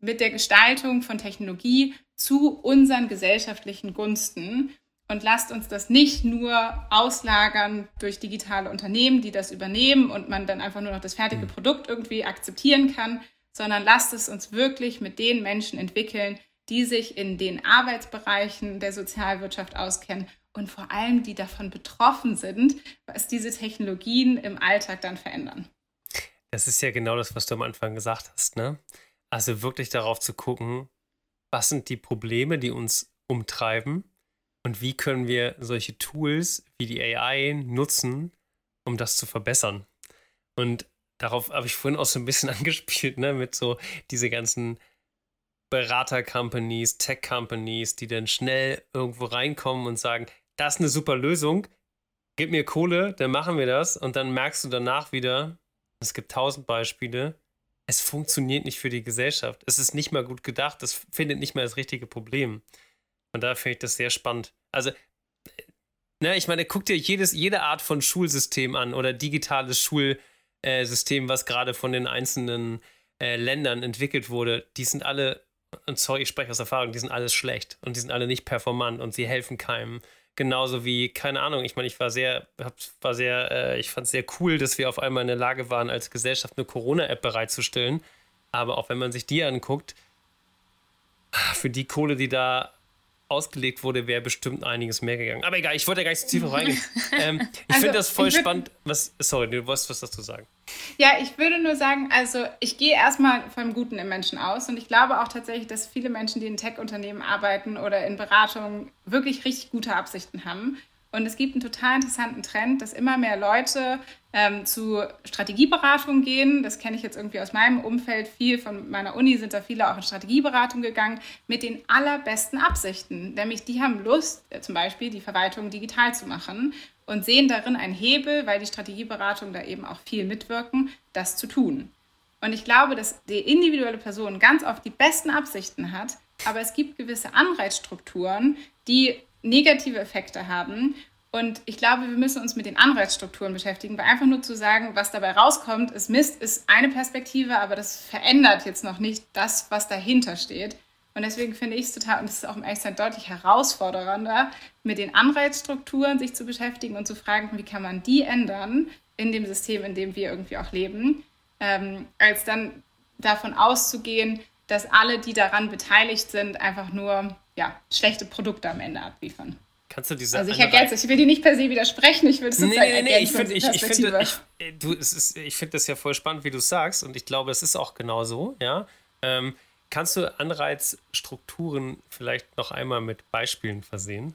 mit der Gestaltung von Technologie zu unseren gesellschaftlichen Gunsten und lasst uns das nicht nur auslagern durch digitale Unternehmen, die das übernehmen und man dann einfach nur noch das fertige mhm. Produkt irgendwie akzeptieren kann, sondern lasst es uns wirklich mit den Menschen entwickeln, die sich in den Arbeitsbereichen der Sozialwirtschaft auskennen und vor allem die davon betroffen sind, was diese Technologien im Alltag dann verändern. Das ist ja genau das, was du am Anfang gesagt hast, ne? Also wirklich darauf zu gucken, was sind die Probleme, die uns umtreiben und wie können wir solche Tools wie die AI nutzen, um das zu verbessern. Und darauf habe ich vorhin auch so ein bisschen angespielt, ne, mit so diese ganzen Berater-Companies, Tech-Companies, die dann schnell irgendwo reinkommen und sagen, das ist eine super Lösung, gib mir Kohle, dann machen wir das. Und dann merkst du danach wieder, es gibt tausend Beispiele, es funktioniert nicht für die Gesellschaft. Es ist nicht mal gut gedacht, es findet nicht mal das richtige Problem. Und da finde ich das sehr spannend. Also, ne, ich meine, guck dir jedes, jede Art von Schulsystem an oder digitales Schulsystem, was gerade von den einzelnen äh, Ländern entwickelt wurde. Die sind alle, und sorry, ich spreche aus Erfahrung, die sind alles schlecht und die sind alle nicht performant und sie helfen keinem. Genauso wie, keine Ahnung, ich meine, ich war sehr, war sehr, äh, ich fand es sehr cool, dass wir auf einmal in der Lage waren, als Gesellschaft eine Corona-App bereitzustellen. Aber auch wenn man sich die anguckt, für die Kohle, die da ausgelegt wurde, wäre bestimmt einiges mehr gegangen. Aber egal, ich wollte ja gar nicht so tief reingehen. ähm, ich also, finde das voll spannend. Was, sorry, du wolltest was dazu sagen. Ja, ich würde nur sagen, also ich gehe erstmal vom Guten im Menschen aus und ich glaube auch tatsächlich, dass viele Menschen, die in Tech-Unternehmen arbeiten oder in Beratungen, wirklich richtig gute Absichten haben. Und es gibt einen total interessanten Trend, dass immer mehr Leute ähm, zu Strategieberatungen gehen. Das kenne ich jetzt irgendwie aus meinem Umfeld viel. Von meiner Uni sind da viele auch in Strategieberatung gegangen mit den allerbesten Absichten. Nämlich die haben Lust, äh, zum Beispiel die Verwaltung digital zu machen und sehen darin einen Hebel, weil die Strategieberatung da eben auch viel mitwirken, das zu tun. Und ich glaube, dass die individuelle Person ganz oft die besten Absichten hat, aber es gibt gewisse Anreizstrukturen, die negative Effekte haben. Und ich glaube, wir müssen uns mit den Anreizstrukturen beschäftigen, weil einfach nur zu sagen, was dabei rauskommt, ist Mist, ist eine Perspektive, aber das verändert jetzt noch nicht das, was dahinter steht. Und deswegen finde ich es total, und das ist auch im Echtzeit deutlich herausfordernder, mit den Anreizstrukturen sich zu beschäftigen und zu fragen, wie kann man die ändern in dem System, in dem wir irgendwie auch leben, ähm, als dann davon auszugehen, dass alle, die daran beteiligt sind, einfach nur ja, schlechte Produkte am Ende abliefern. Kannst du diese Also ich ergänze, ich will dir nicht per se widersprechen, ich will es sozusagen nee, nee, nee, ich finde ich, ich find, ich, du, es ist, ich finde das ja voll spannend, wie du sagst und ich glaube, es ist auch genau so, ja. Ähm, kannst du Anreizstrukturen vielleicht noch einmal mit Beispielen versehen?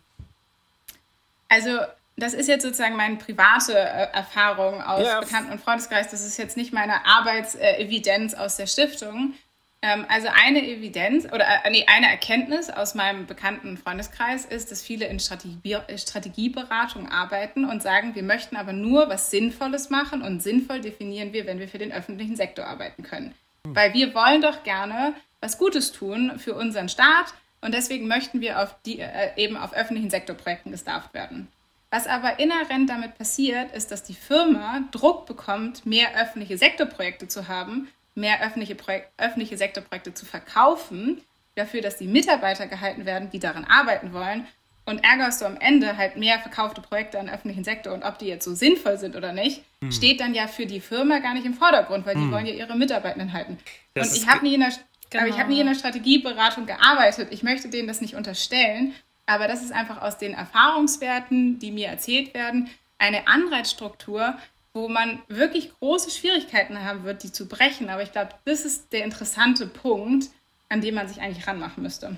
Also das ist jetzt sozusagen meine private äh, Erfahrung aus ja. Bekannten- und Freundeskreis. Das ist jetzt nicht meine Arbeitsevidenz aus der Stiftung. Ähm, also eine Evidenz oder äh, nee, eine Erkenntnis aus meinem bekannten Freundeskreis ist, dass viele in Strategie, äh, Strategieberatung arbeiten und sagen, wir möchten aber nur was Sinnvolles machen und sinnvoll definieren wir, wenn wir für den öffentlichen Sektor arbeiten können. Hm. Weil wir wollen doch gerne was Gutes tun für unseren Staat und deswegen möchten wir auf die, äh, eben auf öffentlichen Sektorprojekten gestafft werden. Was aber inhärent damit passiert, ist, dass die Firma Druck bekommt, mehr öffentliche Sektorprojekte zu haben mehr öffentliche, Projek öffentliche Sektorprojekte zu verkaufen, dafür, dass die Mitarbeiter gehalten werden, die daran arbeiten wollen. Und ärgerst du am Ende halt mehr verkaufte Projekte an den öffentlichen Sektor und ob die jetzt so sinnvoll sind oder nicht, hm. steht dann ja für die Firma gar nicht im Vordergrund, weil die hm. wollen ja ihre Mitarbeitenden halten. Das und ich habe nie, in der, genau. hab nie in der Strategieberatung gearbeitet. Ich möchte denen das nicht unterstellen, aber das ist einfach aus den Erfahrungswerten, die mir erzählt werden, eine Anreizstruktur, wo man wirklich große Schwierigkeiten haben wird, die zu brechen. Aber ich glaube, das ist der interessante Punkt, an dem man sich eigentlich ranmachen müsste.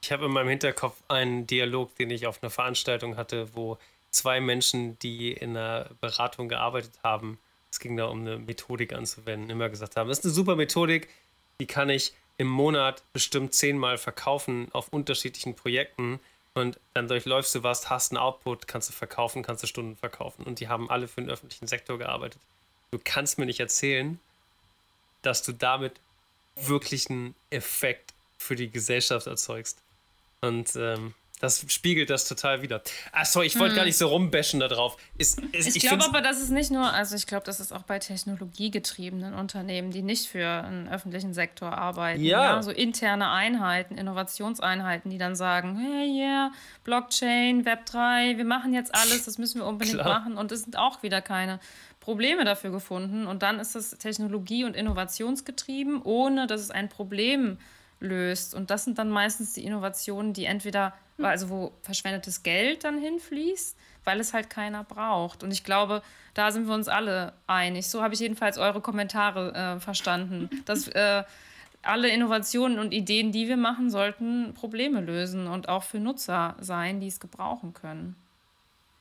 Ich habe in meinem Hinterkopf einen Dialog, den ich auf einer Veranstaltung hatte, wo zwei Menschen, die in einer Beratung gearbeitet haben, es ging da um eine Methodik anzuwenden, immer gesagt haben, das ist eine super Methodik, die kann ich im Monat bestimmt zehnmal verkaufen auf unterschiedlichen Projekten und dann durchläufst du was, hast einen Output, kannst du verkaufen, kannst du Stunden verkaufen. Und die haben alle für den öffentlichen Sektor gearbeitet. Du kannst mir nicht erzählen, dass du damit wirklich einen Effekt für die Gesellschaft erzeugst. Und ähm, das spiegelt das total wieder. Ach sorry, ich wollte hm. gar nicht so rumbashen da drauf. Ist, ist, ich, ich glaube aber, das ist nicht nur, also ich glaube, das ist auch bei technologiegetriebenen Unternehmen, die nicht für einen öffentlichen Sektor arbeiten. Ja. ja. So interne Einheiten, Innovationseinheiten, die dann sagen, hey, yeah, Blockchain, Web3, wir machen jetzt alles, das müssen wir unbedingt Klar. machen. Und es sind auch wieder keine Probleme dafür gefunden. Und dann ist es technologie- und innovationsgetrieben, ohne dass es ein Problem löst. Und das sind dann meistens die Innovationen, die entweder also wo verschwendetes Geld dann hinfließt, weil es halt keiner braucht. Und ich glaube, da sind wir uns alle einig. So habe ich jedenfalls eure Kommentare äh, verstanden, dass äh, alle Innovationen und Ideen, die wir machen, sollten Probleme lösen und auch für Nutzer sein, die es gebrauchen können.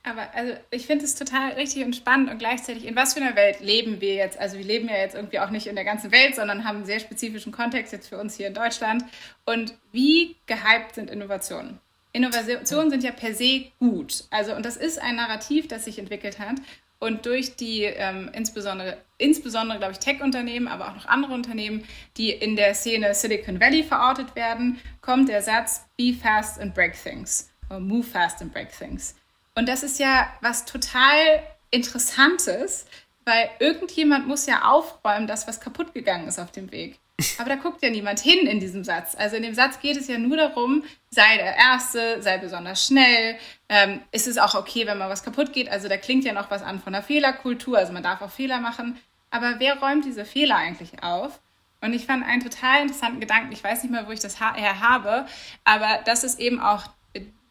Aber also ich finde es total richtig und spannend und gleichzeitig, in was für einer Welt leben wir jetzt? Also wir leben ja jetzt irgendwie auch nicht in der ganzen Welt, sondern haben einen sehr spezifischen Kontext jetzt für uns hier in Deutschland. Und wie gehypt sind Innovationen? Innovationen sind ja per se gut. Also, und das ist ein Narrativ, das sich entwickelt hat. Und durch die ähm, insbesondere, insbesondere glaube ich, Tech-Unternehmen, aber auch noch andere Unternehmen, die in der Szene Silicon Valley verortet werden, kommt der Satz Be fast and break things. Oder move fast and break things. Und das ist ja was total Interessantes, weil irgendjemand muss ja aufräumen, dass was kaputt gegangen ist auf dem Weg. Aber da guckt ja niemand hin in diesem Satz. Also in dem Satz geht es ja nur darum, sei der Erste, sei besonders schnell. Ähm, ist es auch okay, wenn mal was kaputt geht? Also da klingt ja noch was an von der Fehlerkultur. Also man darf auch Fehler machen. Aber wer räumt diese Fehler eigentlich auf? Und ich fand einen total interessanten Gedanken. Ich weiß nicht mehr, wo ich das her habe, aber dass es eben auch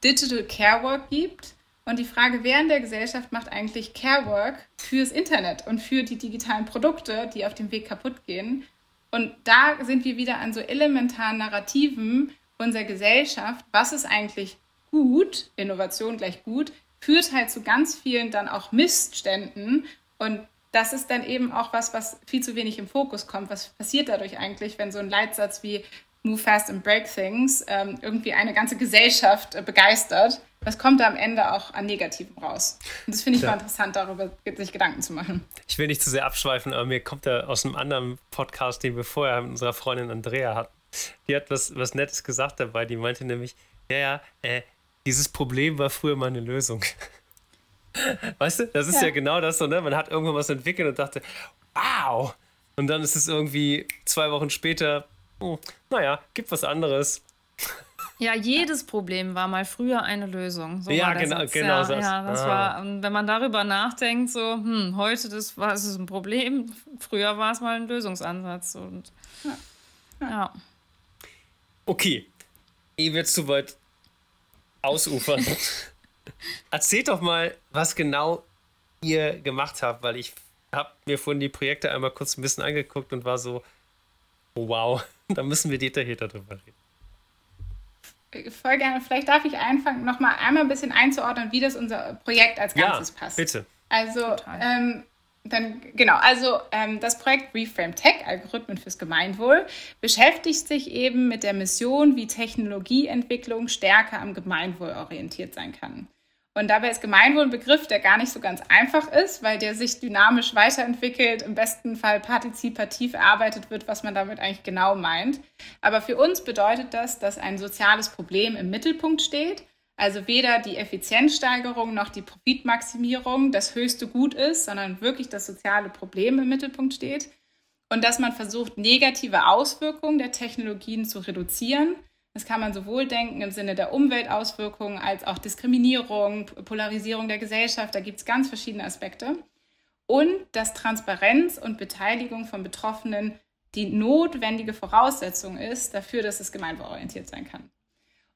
Digital Care Work gibt. Und die Frage, wer in der Gesellschaft macht eigentlich Care Work fürs Internet und für die digitalen Produkte, die auf dem Weg kaputt gehen? Und da sind wir wieder an so elementaren Narrativen unserer Gesellschaft. Was ist eigentlich gut? Innovation gleich gut, führt halt zu ganz vielen dann auch Missständen. Und das ist dann eben auch was, was viel zu wenig im Fokus kommt. Was passiert dadurch eigentlich, wenn so ein Leitsatz wie Move Fast and Break Things ähm, irgendwie eine ganze Gesellschaft äh, begeistert? was kommt da am Ende auch an Negativen raus? Und das finde ich ja. mal interessant, darüber sich Gedanken zu machen. Ich will nicht zu sehr abschweifen, aber mir kommt da aus einem anderen Podcast, den wir vorher mit unserer Freundin Andrea hatten. Die hat was, was Nettes gesagt dabei. Die meinte nämlich, ja, ja, äh, dieses Problem war früher mal eine Lösung. Weißt du, das ist ja, ja genau das so, ne? Man hat irgendwann was entwickelt und dachte, wow! Und dann ist es irgendwie zwei Wochen später, oh, naja, gibt was anderes. Ja, jedes Problem war mal früher eine Lösung. So ja, genau, Satz. genau ja, das. Ja, das ah. war, und wenn man darüber nachdenkt, so, hm, heute das war es ein Problem, früher war es mal ein Lösungsansatz. Und, ja. ja. Okay, ehe wir zu weit ausufern, erzählt doch mal, was genau ihr gemacht habt, weil ich habe mir vorhin die Projekte einmal kurz ein bisschen angeguckt und war so, oh, wow, da müssen wir detaillierter drüber reden voll gerne. Vielleicht darf ich anfangen, noch mal einmal ein bisschen einzuordnen, wie das unser Projekt als Ganzes ja, passt. Bitte. Also, ähm, dann, genau, also ähm, das Projekt Reframe Tech, Algorithmen fürs Gemeinwohl, beschäftigt sich eben mit der Mission, wie Technologieentwicklung stärker am Gemeinwohl orientiert sein kann. Und dabei ist Gemeinwohl ein Begriff, der gar nicht so ganz einfach ist, weil der sich dynamisch weiterentwickelt, im besten Fall partizipativ erarbeitet wird, was man damit eigentlich genau meint. Aber für uns bedeutet das, dass ein soziales Problem im Mittelpunkt steht. Also weder die Effizienzsteigerung noch die Profitmaximierung das höchste Gut ist, sondern wirklich das soziale Problem im Mittelpunkt steht. Und dass man versucht, negative Auswirkungen der Technologien zu reduzieren das kann man sowohl denken im Sinne der Umweltauswirkungen als auch Diskriminierung, Polarisierung der Gesellschaft. Da gibt es ganz verschiedene Aspekte. Und dass Transparenz und Beteiligung von Betroffenen die notwendige Voraussetzung ist dafür, dass es gemeinwohlorientiert sein kann.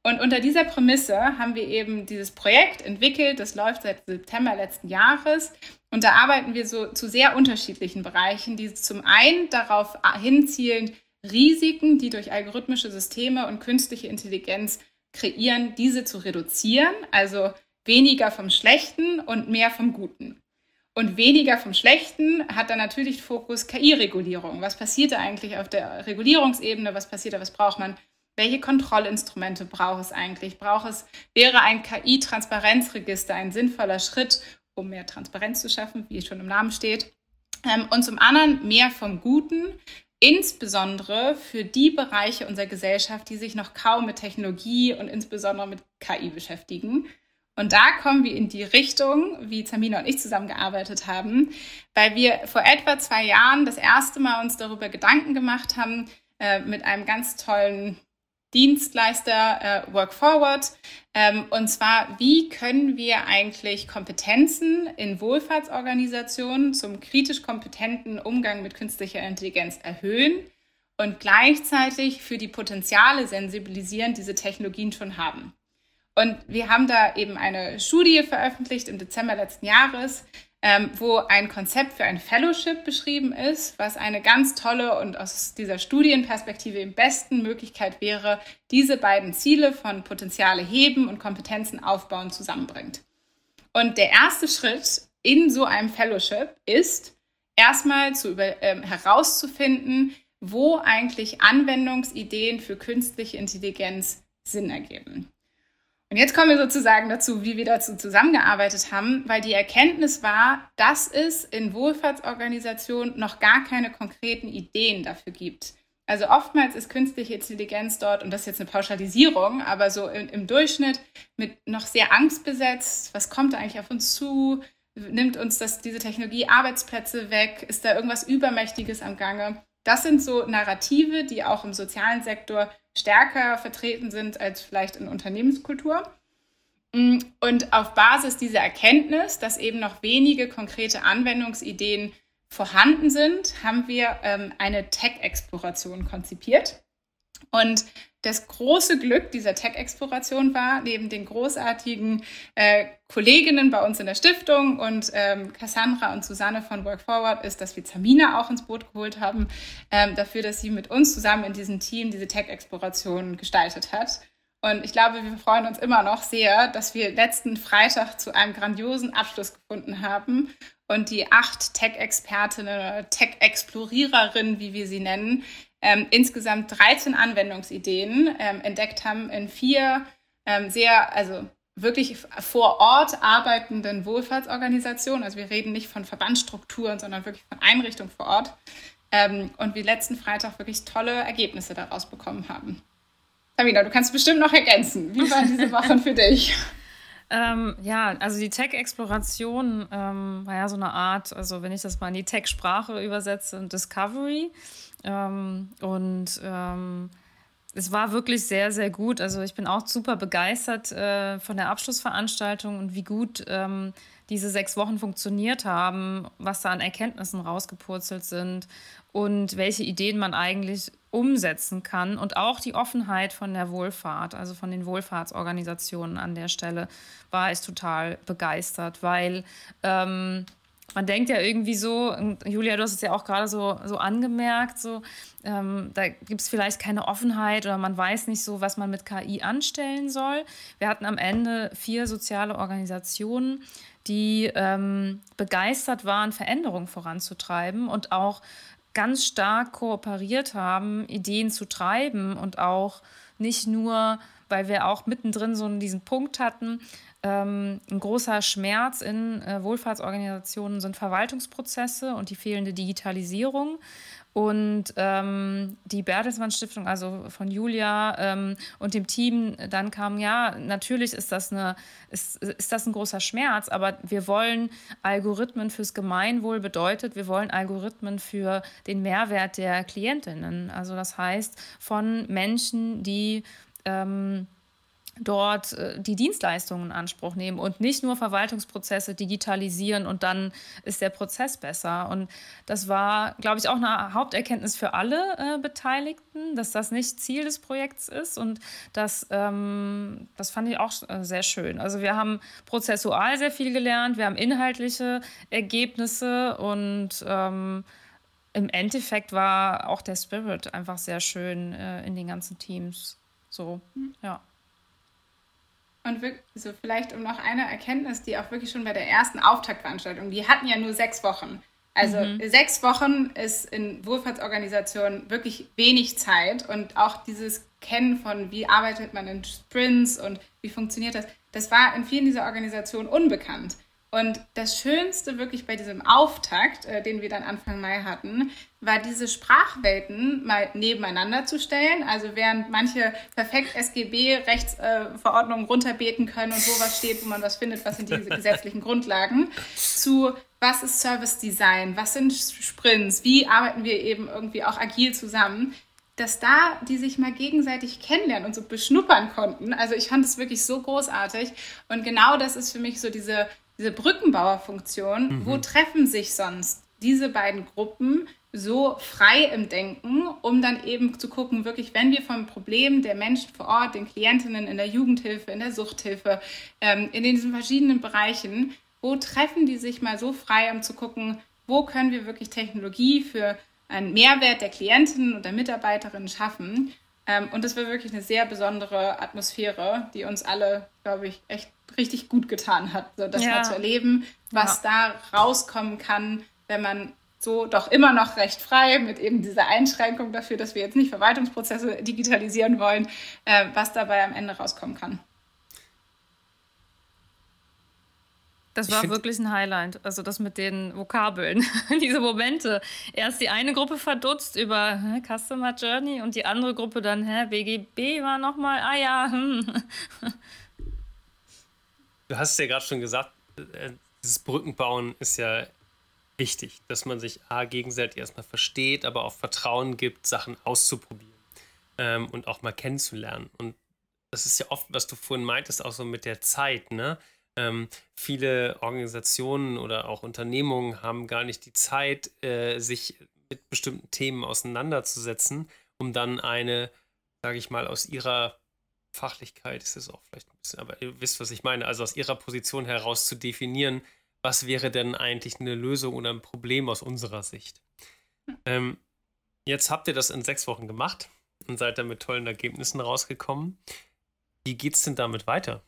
Und unter dieser Prämisse haben wir eben dieses Projekt entwickelt. Das läuft seit September letzten Jahres. Und da arbeiten wir so zu sehr unterschiedlichen Bereichen, die zum einen darauf hinzielen, Risiken, die durch algorithmische Systeme und künstliche Intelligenz kreieren, diese zu reduzieren, also weniger vom Schlechten und mehr vom Guten. Und weniger vom Schlechten hat dann natürlich Fokus KI-Regulierung. Was passiert da eigentlich auf der Regulierungsebene? Was passiert da? Was braucht man? Welche Kontrollinstrumente braucht es eigentlich? Braucht es, wäre ein KI-Transparenzregister ein sinnvoller Schritt, um mehr Transparenz zu schaffen, wie es schon im Namen steht? Ähm, und zum anderen mehr vom Guten, insbesondere für die Bereiche unserer Gesellschaft, die sich noch kaum mit Technologie und insbesondere mit KI beschäftigen. Und da kommen wir in die Richtung, wie Zamina und ich zusammengearbeitet haben, weil wir vor etwa zwei Jahren das erste Mal uns darüber Gedanken gemacht haben, äh, mit einem ganz tollen Dienstleister äh, Work Forward. Ähm, und zwar, wie können wir eigentlich Kompetenzen in Wohlfahrtsorganisationen zum kritisch kompetenten Umgang mit künstlicher Intelligenz erhöhen und gleichzeitig für die Potenziale sensibilisieren, die diese Technologien schon haben. Und wir haben da eben eine Studie veröffentlicht im Dezember letzten Jahres, ähm, wo ein Konzept für ein Fellowship beschrieben ist, was eine ganz tolle und aus dieser Studienperspektive im besten Möglichkeit wäre, diese beiden Ziele von Potenziale heben und Kompetenzen aufbauen zusammenbringt. Und der erste Schritt in so einem Fellowship ist, erstmal zu über, äh, herauszufinden, wo eigentlich Anwendungsideen für künstliche Intelligenz Sinn ergeben. Und jetzt kommen wir sozusagen dazu, wie wir dazu zusammengearbeitet haben, weil die Erkenntnis war, dass es in Wohlfahrtsorganisationen noch gar keine konkreten Ideen dafür gibt. Also oftmals ist künstliche Intelligenz dort, und das ist jetzt eine Pauschalisierung, aber so im, im Durchschnitt mit noch sehr angstbesetzt. Was kommt da eigentlich auf uns zu? Nimmt uns das, diese Technologie Arbeitsplätze weg? Ist da irgendwas Übermächtiges am Gange? Das sind so Narrative, die auch im sozialen Sektor stärker vertreten sind als vielleicht in Unternehmenskultur. Mm, und auf Basis dieser Erkenntnis, dass eben noch wenige konkrete Anwendungsideen vorhanden sind, haben wir ähm, eine Tech-Exploration konzipiert. Und das große Glück dieser Tech-Exploration war, neben den großartigen äh, Kolleginnen bei uns in der Stiftung und ähm, Cassandra und Susanne von Work Forward, ist, dass wir Zamina auch ins Boot geholt haben, ähm, dafür, dass sie mit uns zusammen in diesem Team diese Tech-Exploration gestaltet hat. Und ich glaube, wir freuen uns immer noch sehr, dass wir letzten Freitag zu einem grandiosen Abschluss gefunden haben und die acht Tech-Expertinnen, Tech-Exploriererinnen, wie wir sie nennen, ähm, insgesamt 13 Anwendungsideen ähm, entdeckt haben in vier ähm, sehr, also wirklich vor Ort arbeitenden Wohlfahrtsorganisationen. Also wir reden nicht von Verbandsstrukturen, sondern wirklich von Einrichtungen vor Ort. Ähm, und wir letzten Freitag wirklich tolle Ergebnisse daraus bekommen haben. Tamina, du kannst bestimmt noch ergänzen. Wie waren diese Wochen für dich? Ähm, ja, also die Tech-Exploration ähm, war ja so eine Art, also wenn ich das mal in die Tech-Sprache übersetze, Discovery. Ähm, und ähm, es war wirklich sehr, sehr gut. Also ich bin auch super begeistert äh, von der Abschlussveranstaltung und wie gut ähm, diese sechs Wochen funktioniert haben, was da an Erkenntnissen rausgepurzelt sind und welche Ideen man eigentlich umsetzen kann und auch die Offenheit von der Wohlfahrt, also von den Wohlfahrtsorganisationen an der Stelle, war ich total begeistert, weil ähm, man denkt ja irgendwie so, Julia, du hast es ja auch gerade so, so angemerkt, so, ähm, da gibt es vielleicht keine Offenheit oder man weiß nicht so, was man mit KI anstellen soll. Wir hatten am Ende vier soziale Organisationen, die ähm, begeistert waren, Veränderungen voranzutreiben und auch ganz stark kooperiert haben, Ideen zu treiben und auch nicht nur, weil wir auch mittendrin so diesen Punkt hatten, ähm, ein großer Schmerz in äh, Wohlfahrtsorganisationen sind Verwaltungsprozesse und die fehlende Digitalisierung. Und ähm, die Bertelsmann Stiftung, also von Julia ähm, und dem Team, dann kam, ja, natürlich ist das, eine, ist, ist das ein großer Schmerz, aber wir wollen Algorithmen fürs Gemeinwohl bedeutet, wir wollen Algorithmen für den Mehrwert der Klientinnen. Also das heißt von Menschen, die ähm, dort äh, die Dienstleistungen in Anspruch nehmen und nicht nur Verwaltungsprozesse digitalisieren und dann ist der Prozess besser. Und das war, glaube ich, auch eine Haupterkenntnis für alle äh, Beteiligten, dass das nicht Ziel des Projekts ist und das, ähm, das fand ich auch äh, sehr schön. Also wir haben prozessual sehr viel gelernt, wir haben inhaltliche Ergebnisse und ähm, im Endeffekt war auch der Spirit einfach sehr schön äh, in den ganzen Teams. So, hm. ja. Und wirklich, so vielleicht um noch eine Erkenntnis, die auch wirklich schon bei der ersten Auftaktveranstaltung, die hatten ja nur sechs Wochen. Also mhm. sechs Wochen ist in Wohlfahrtsorganisationen wirklich wenig Zeit und auch dieses Kennen von, wie arbeitet man in Sprints und wie funktioniert das, das war in vielen dieser Organisationen unbekannt. Und das Schönste wirklich bei diesem Auftakt, äh, den wir dann Anfang Mai hatten, war diese Sprachwelten mal nebeneinander zu stellen. Also während manche perfekt SGB-Rechtsverordnungen äh, runterbeten können und wo was steht, wo man was findet, was sind diese gesetzlichen Grundlagen, zu was ist Service Design, was sind Sprints, wie arbeiten wir eben irgendwie auch agil zusammen, dass da die sich mal gegenseitig kennenlernen und so beschnuppern konnten. Also ich fand es wirklich so großartig. Und genau das ist für mich so diese diese Brückenbauerfunktion, mhm. wo treffen sich sonst diese beiden Gruppen so frei im Denken, um dann eben zu gucken, wirklich, wenn wir vom Problem der Menschen vor Ort, den Klientinnen in der Jugendhilfe, in der Suchthilfe, ähm, in diesen verschiedenen Bereichen, wo treffen die sich mal so frei, um zu gucken, wo können wir wirklich Technologie für einen Mehrwert der Klientinnen und der Mitarbeiterinnen schaffen Ähm, und es war wirklich eine sehr besondere Atmosphäre, die uns alle, glaube ich, echt richtig gut getan hat, so das ja. mal zu erleben, was ja. da rauskommen kann, wenn man so doch immer noch recht frei mit eben dieser Einschränkung dafür, dass wir jetzt nicht Verwaltungsprozesse digitalisieren wollen, äh, was dabei am Ende rauskommen kann. Das war wirklich ein Highlight. Also das mit den Vokabeln, diese Momente. Erst die eine Gruppe verdutzt über hä, Customer Journey und die andere Gruppe dann, hä, BGB war nochmal, ah ja. Hm. Du hast es ja gerade schon gesagt, äh, dieses Brückenbauen ist ja wichtig, dass man sich A, gegenseitig erstmal versteht, aber auch Vertrauen gibt, Sachen auszuprobieren ähm, und auch mal kennenzulernen. Und das ist ja oft, was du vorhin meintest, auch so mit der Zeit, ne? Ähm, viele Organisationen oder auch Unternehmungen haben gar nicht die Zeit, äh, sich mit bestimmten Themen auseinanderzusetzen, um dann eine, sage ich mal, aus ihrer Fachlichkeit ist es auch vielleicht ein bisschen, aber ihr wisst, was ich meine, also aus ihrer Position heraus zu definieren, was wäre denn eigentlich eine Lösung oder ein Problem aus unserer Sicht. Ähm, jetzt habt ihr das in sechs Wochen gemacht und seid dann mit tollen Ergebnissen rausgekommen. Wie geht es denn damit weiter?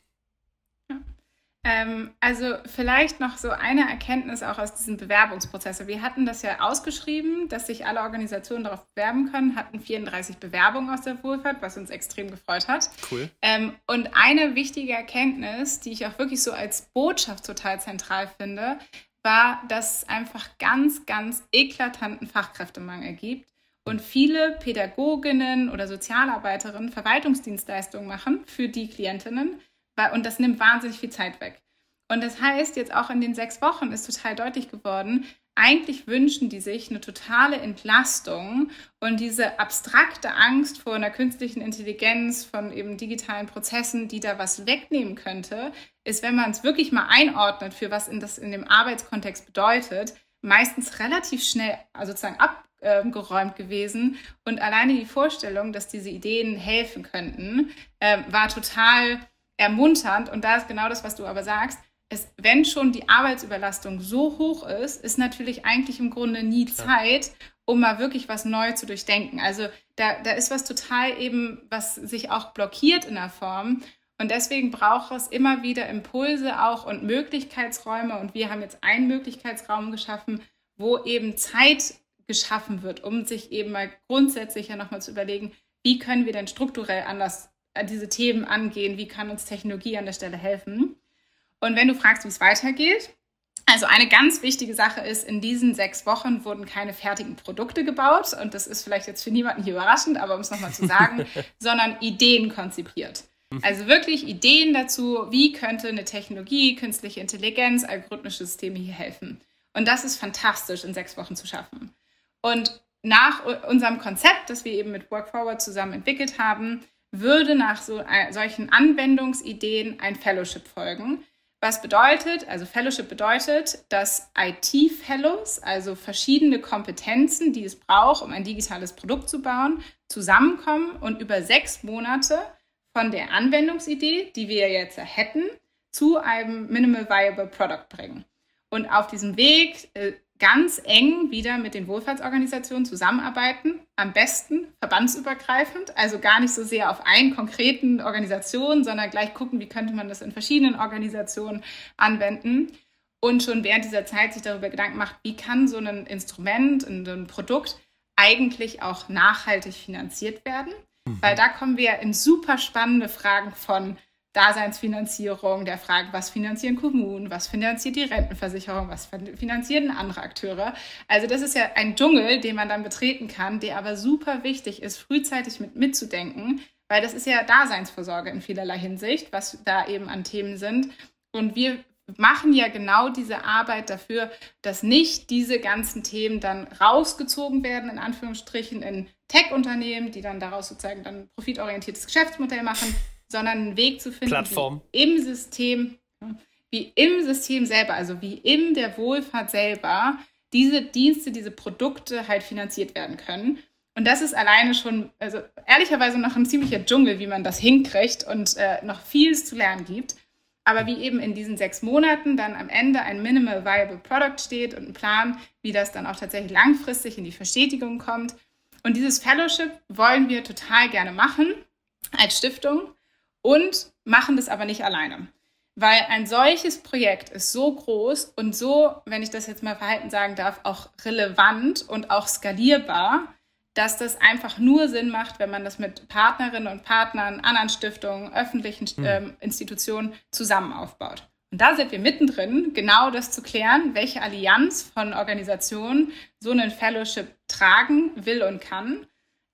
Ähm, also vielleicht noch so eine Erkenntnis auch aus diesem Bewerbungsprozess. Wir hatten das ja ausgeschrieben, dass sich alle Organisationen darauf bewerben können, hatten 34 Bewerbungen aus der Wohlfahrt, was uns extrem gefreut hat. Cool. Ähm, und eine wichtige Erkenntnis, die ich auch wirklich so als Botschaft total zentral finde, war, dass es einfach ganz, ganz eklatanten Fachkräftemangel gibt und viele Pädagoginnen oder Sozialarbeiterinnen Verwaltungsdienstleistungen machen für die Klientinnen und das nimmt wahnsinnig viel Zeit weg. Und das heißt, jetzt auch in den sechs Wochen ist total deutlich geworden, eigentlich wünschen die sich eine totale Entlastung und diese abstrakte Angst vor einer künstlichen Intelligenz, von eben digitalen Prozessen, die da was wegnehmen könnte, ist, wenn man es wirklich mal einordnet, für was in das in dem Arbeitskontext bedeutet, meistens relativ schnell also sozusagen abgeräumt gewesen. Und alleine die Vorstellung, dass diese Ideen helfen könnten, äh, war total ermunternd. Und da ist genau das, was du aber sagst. Es, wenn schon die Arbeitsüberlastung so hoch ist, ist natürlich eigentlich im Grunde nie Zeit, um mal wirklich was neu zu durchdenken. Also da, da ist was total eben, was sich auch blockiert in der Form. Und deswegen braucht es immer wieder Impulse auch und Möglichkeitsräume. Und wir haben jetzt einen Möglichkeitsraum geschaffen, wo eben Zeit geschaffen wird, um sich eben mal grundsätzlich ja nochmal zu überlegen, wie können wir denn strukturell anders diese Themen angehen, wie kann uns Technologie an der Stelle helfen. Und wenn du fragst, wie es weitergeht, also eine ganz wichtige Sache ist, in diesen sechs Wochen wurden keine fertigen Produkte gebaut. Und das ist vielleicht jetzt für niemanden hier überraschend, aber um es nochmal zu sagen, sondern Ideen konzipiert. Mhm. Also wirklich Ideen dazu, wie könnte eine Technologie, künstliche Intelligenz, algorithmische Systeme hier helfen. Und das ist fantastisch in sechs Wochen zu schaffen. Und nach unserem Konzept, das wir eben mit WorkForward zusammen entwickelt haben, würde nach so, äh, solchen Anwendungsideen ein Fellowship folgen. Was bedeutet, also Fellowship bedeutet, dass IT-Fellows, also verschiedene Kompetenzen, die es braucht, um ein digitales Produkt zu bauen, zusammenkommen und über sechs Monate von der Anwendungsidee, die wir jetzt hätten, zu einem Minimal Viable Product bringen. Und auf diesem Weg äh, ganz eng wieder mit den Wohlfahrtsorganisationen zusammenarbeiten, am besten verbandsübergreifend, also gar nicht so sehr auf einen konkreten Organisation, sondern gleich gucken, wie könnte man das in verschiedenen Organisationen anwenden und schon während dieser Zeit sich darüber Gedanken macht, wie kann so ein Instrument, ein Produkt eigentlich auch nachhaltig finanziert werden, mhm. weil da kommen wir in super spannende Fragen von Daseinsfinanzierung, der Frage, was finanzieren Kommunen, was finanziert die Rentenversicherung, was finanzieren andere Akteure. Also das ist ja ein Dschungel, den man dann betreten kann, der aber super wichtig ist, frühzeitig mit mitzudenken, weil das ist ja Daseinsvorsorge in vielerlei Hinsicht, was da eben an Themen sind. Und wir machen ja genau diese Arbeit dafür, dass nicht diese ganzen Themen dann rausgezogen werden, in Anführungsstrichen, in Tech-Unternehmen, die dann daraus sozusagen dann profitorientiertes Geschäftsmodell machen, sondern einen Weg zu finden, Plattform. wie im System, wie im System selber, also wie in der Wohlfahrt selber, diese Dienste, diese Produkte halt finanziert werden können. Und das ist alleine schon, also ehrlicherweise noch ein ziemlicher Dschungel, wie man das hinkriegt und äh, noch vieles zu lernen gibt. Aber wie eben in diesen sechs Monaten dann am Ende ein Minimal Viable Product steht und ein Plan, wie das dann auch tatsächlich langfristig in die Verstetigung kommt Und dieses Fellowship wollen wir total gerne machen als Stiftung und machen das aber nicht alleine. Weil ein solches Projekt ist so groß und so, wenn ich das jetzt mal verhalten sagen darf, auch relevant und auch skalierbar, dass das einfach nur Sinn macht, wenn man das mit Partnerinnen und Partnern, anderen Stiftungen, öffentlichen hm. ähm, Institutionen zusammen aufbaut. Und da sind wir mittendrin, genau das zu klären, welche Allianz von Organisationen so einen Fellowship tragen will und kann.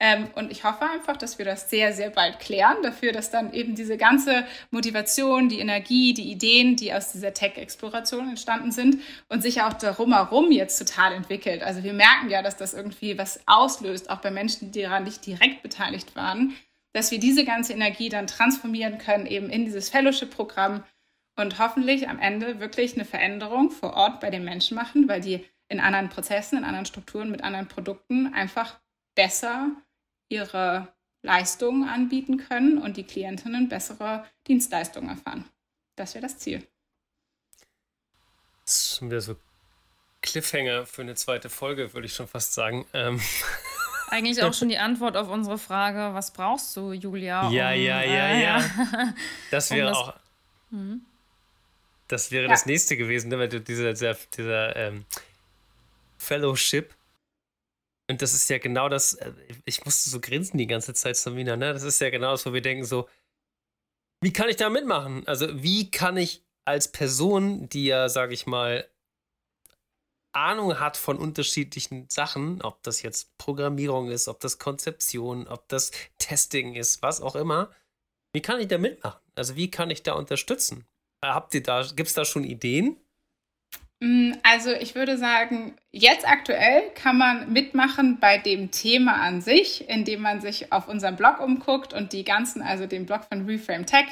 Ähm, und ich hoffe einfach, dass wir das sehr, sehr bald klären, dafür, dass dann eben diese ganze Motivation, die Energie, die Ideen, die aus dieser Tech-Exploration entstanden sind und sich auch darum herum jetzt total entwickelt. Also wir merken ja, dass das irgendwie was auslöst, auch bei Menschen, die daran nicht direkt beteiligt waren, dass wir diese ganze Energie dann transformieren können, eben in dieses Fellowship-Programm und hoffentlich am Ende wirklich eine Veränderung vor Ort bei den Menschen machen, weil die in anderen Prozessen, in anderen Strukturen, mit anderen Produkten einfach besser ihre Leistungen anbieten können und die Klientinnen bessere Dienstleistungen erfahren. Das wäre das Ziel. Das ist schon wieder so Cliffhanger für eine zweite Folge, würde ich schon fast sagen. Ähm. Eigentlich auch schon die Antwort auf unsere Frage, was brauchst du, Julia? Um, ja, ja, ja, äh, ja. Das wäre um das, auch. Mhm. Das wäre ja. das nächste gewesen, ne, weil du dieser, dieser, dieser ähm, Fellowship und das ist ja genau das, äh, ich musste so grinsen die ganze Zeit, Samina, ne? Das ist ja genau das, wo wir denken so, wie kann ich da mitmachen? Also wie kann ich als Person, die ja, sage ich mal, Ahnung hat von unterschiedlichen Sachen, ob das jetzt Programmierung ist, ob das Konzeption, ob das Testing ist, was auch immer, wie kann ich da mitmachen? Also wie kann ich da unterstützen? Habt ihr da, gibt es da schon Ideen? Mm, also ich würde sagen, jetzt aktuell kann man mitmachen bei dem Thema an sich, indem man sich auf unserem Blog umguckt und die ganzen, also den Blog von Reframe Tech,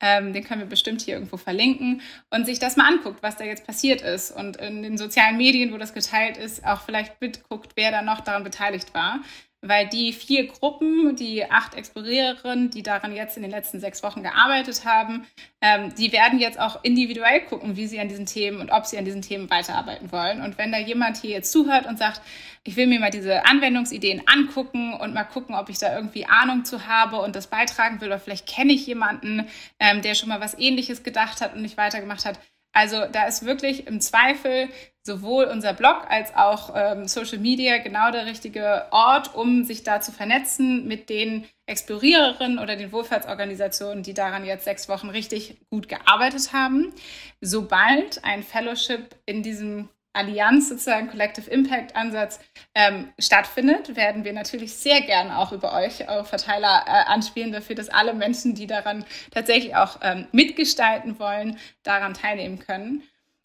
ähm, den können wir bestimmt hier irgendwo verlinken und sich das mal anguckt, was da jetzt passiert ist und in den sozialen Medien, wo das geteilt ist, auch vielleicht mitguckt, wer da noch daran beteiligt war weil die vier Gruppen, die acht Exploriererinnen, die daran jetzt in den letzten sechs Wochen gearbeitet haben, ähm, die werden jetzt auch individuell gucken, wie sie an diesen Themen und ob sie an diesen Themen weiterarbeiten wollen. Und wenn da jemand hier jetzt zuhört und sagt, ich will mir mal diese Anwendungsideen angucken und mal gucken, ob ich da irgendwie Ahnung zu habe und das beitragen will, oder vielleicht kenne ich jemanden, ähm, der schon mal was Ähnliches gedacht hat und nicht weitergemacht hat, also da ist wirklich im Zweifel sowohl unser Blog als auch ähm, Social Media genau der richtige Ort, um sich da zu vernetzen mit den Exploriererinnen oder den Wohlfahrtsorganisationen, die daran jetzt sechs Wochen richtig gut gearbeitet haben. Sobald ein Fellowship in diesem Allianz, sozusagen Collective Impact Ansatz ähm, stattfindet, werden wir natürlich sehr gerne auch über euch, eure Verteiler, äh, anspielen dafür, dass alle Menschen, die daran tatsächlich auch ähm, mitgestalten wollen, daran teilnehmen können.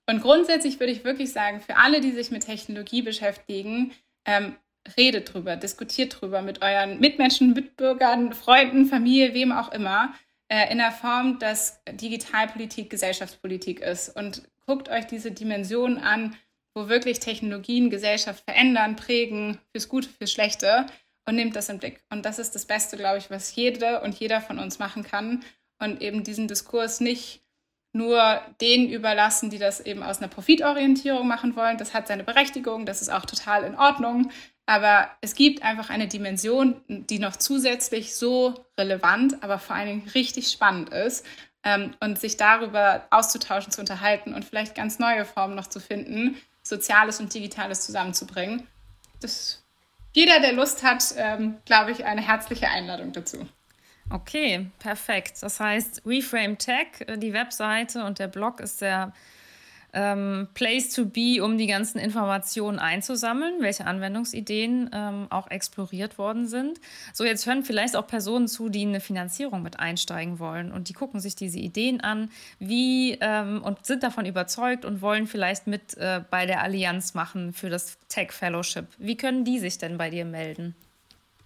Und grundsätzlich würde ich wirklich sagen, für alle, die sich mit Technologie beschäftigen, ähm, redet drüber, diskutiert drüber mit euren Mitmenschen, Mitbürgern, Freunden, Familie, wem auch immer, äh, in der Form, dass Digitalpolitik Gesellschaftspolitik ist. Und guckt euch diese Dimensionen an, wo wirklich Technologien Gesellschaft verändern, prägen, fürs Gute, fürs Schlechte und nehmt das im Blick. Und das ist das Beste, glaube ich, was jede und jeder von uns machen kann und eben diesen Diskurs nicht nur denen überlassen, die das eben aus einer Profitorientierung machen wollen. Das hat seine Berechtigung, das ist auch total in Ordnung. Aber es gibt einfach eine Dimension, die noch zusätzlich so relevant, aber vor allen Dingen richtig spannend ist. Ähm, und sich darüber auszutauschen, zu unterhalten und vielleicht ganz neue Formen noch zu finden, Soziales und Digitales zusammenzubringen. Das, jeder, der Lust hat, ähm, glaube ich, eine herzliche Einladung dazu. Okay, perfekt. Das heißt, Reframe Tech, äh, die Webseite und der Blog ist der ähm, Place to be, um die ganzen Informationen einzusammeln, welche Anwendungsideen ähm, auch exploriert worden sind. So, jetzt hören vielleicht auch Personen zu, die eine Finanzierung mit einsteigen wollen und die gucken sich diese Ideen an, wie ähm, und sind davon überzeugt und wollen vielleicht mit äh, bei der Allianz machen für das Tech Fellowship. Wie können die sich denn bei dir melden?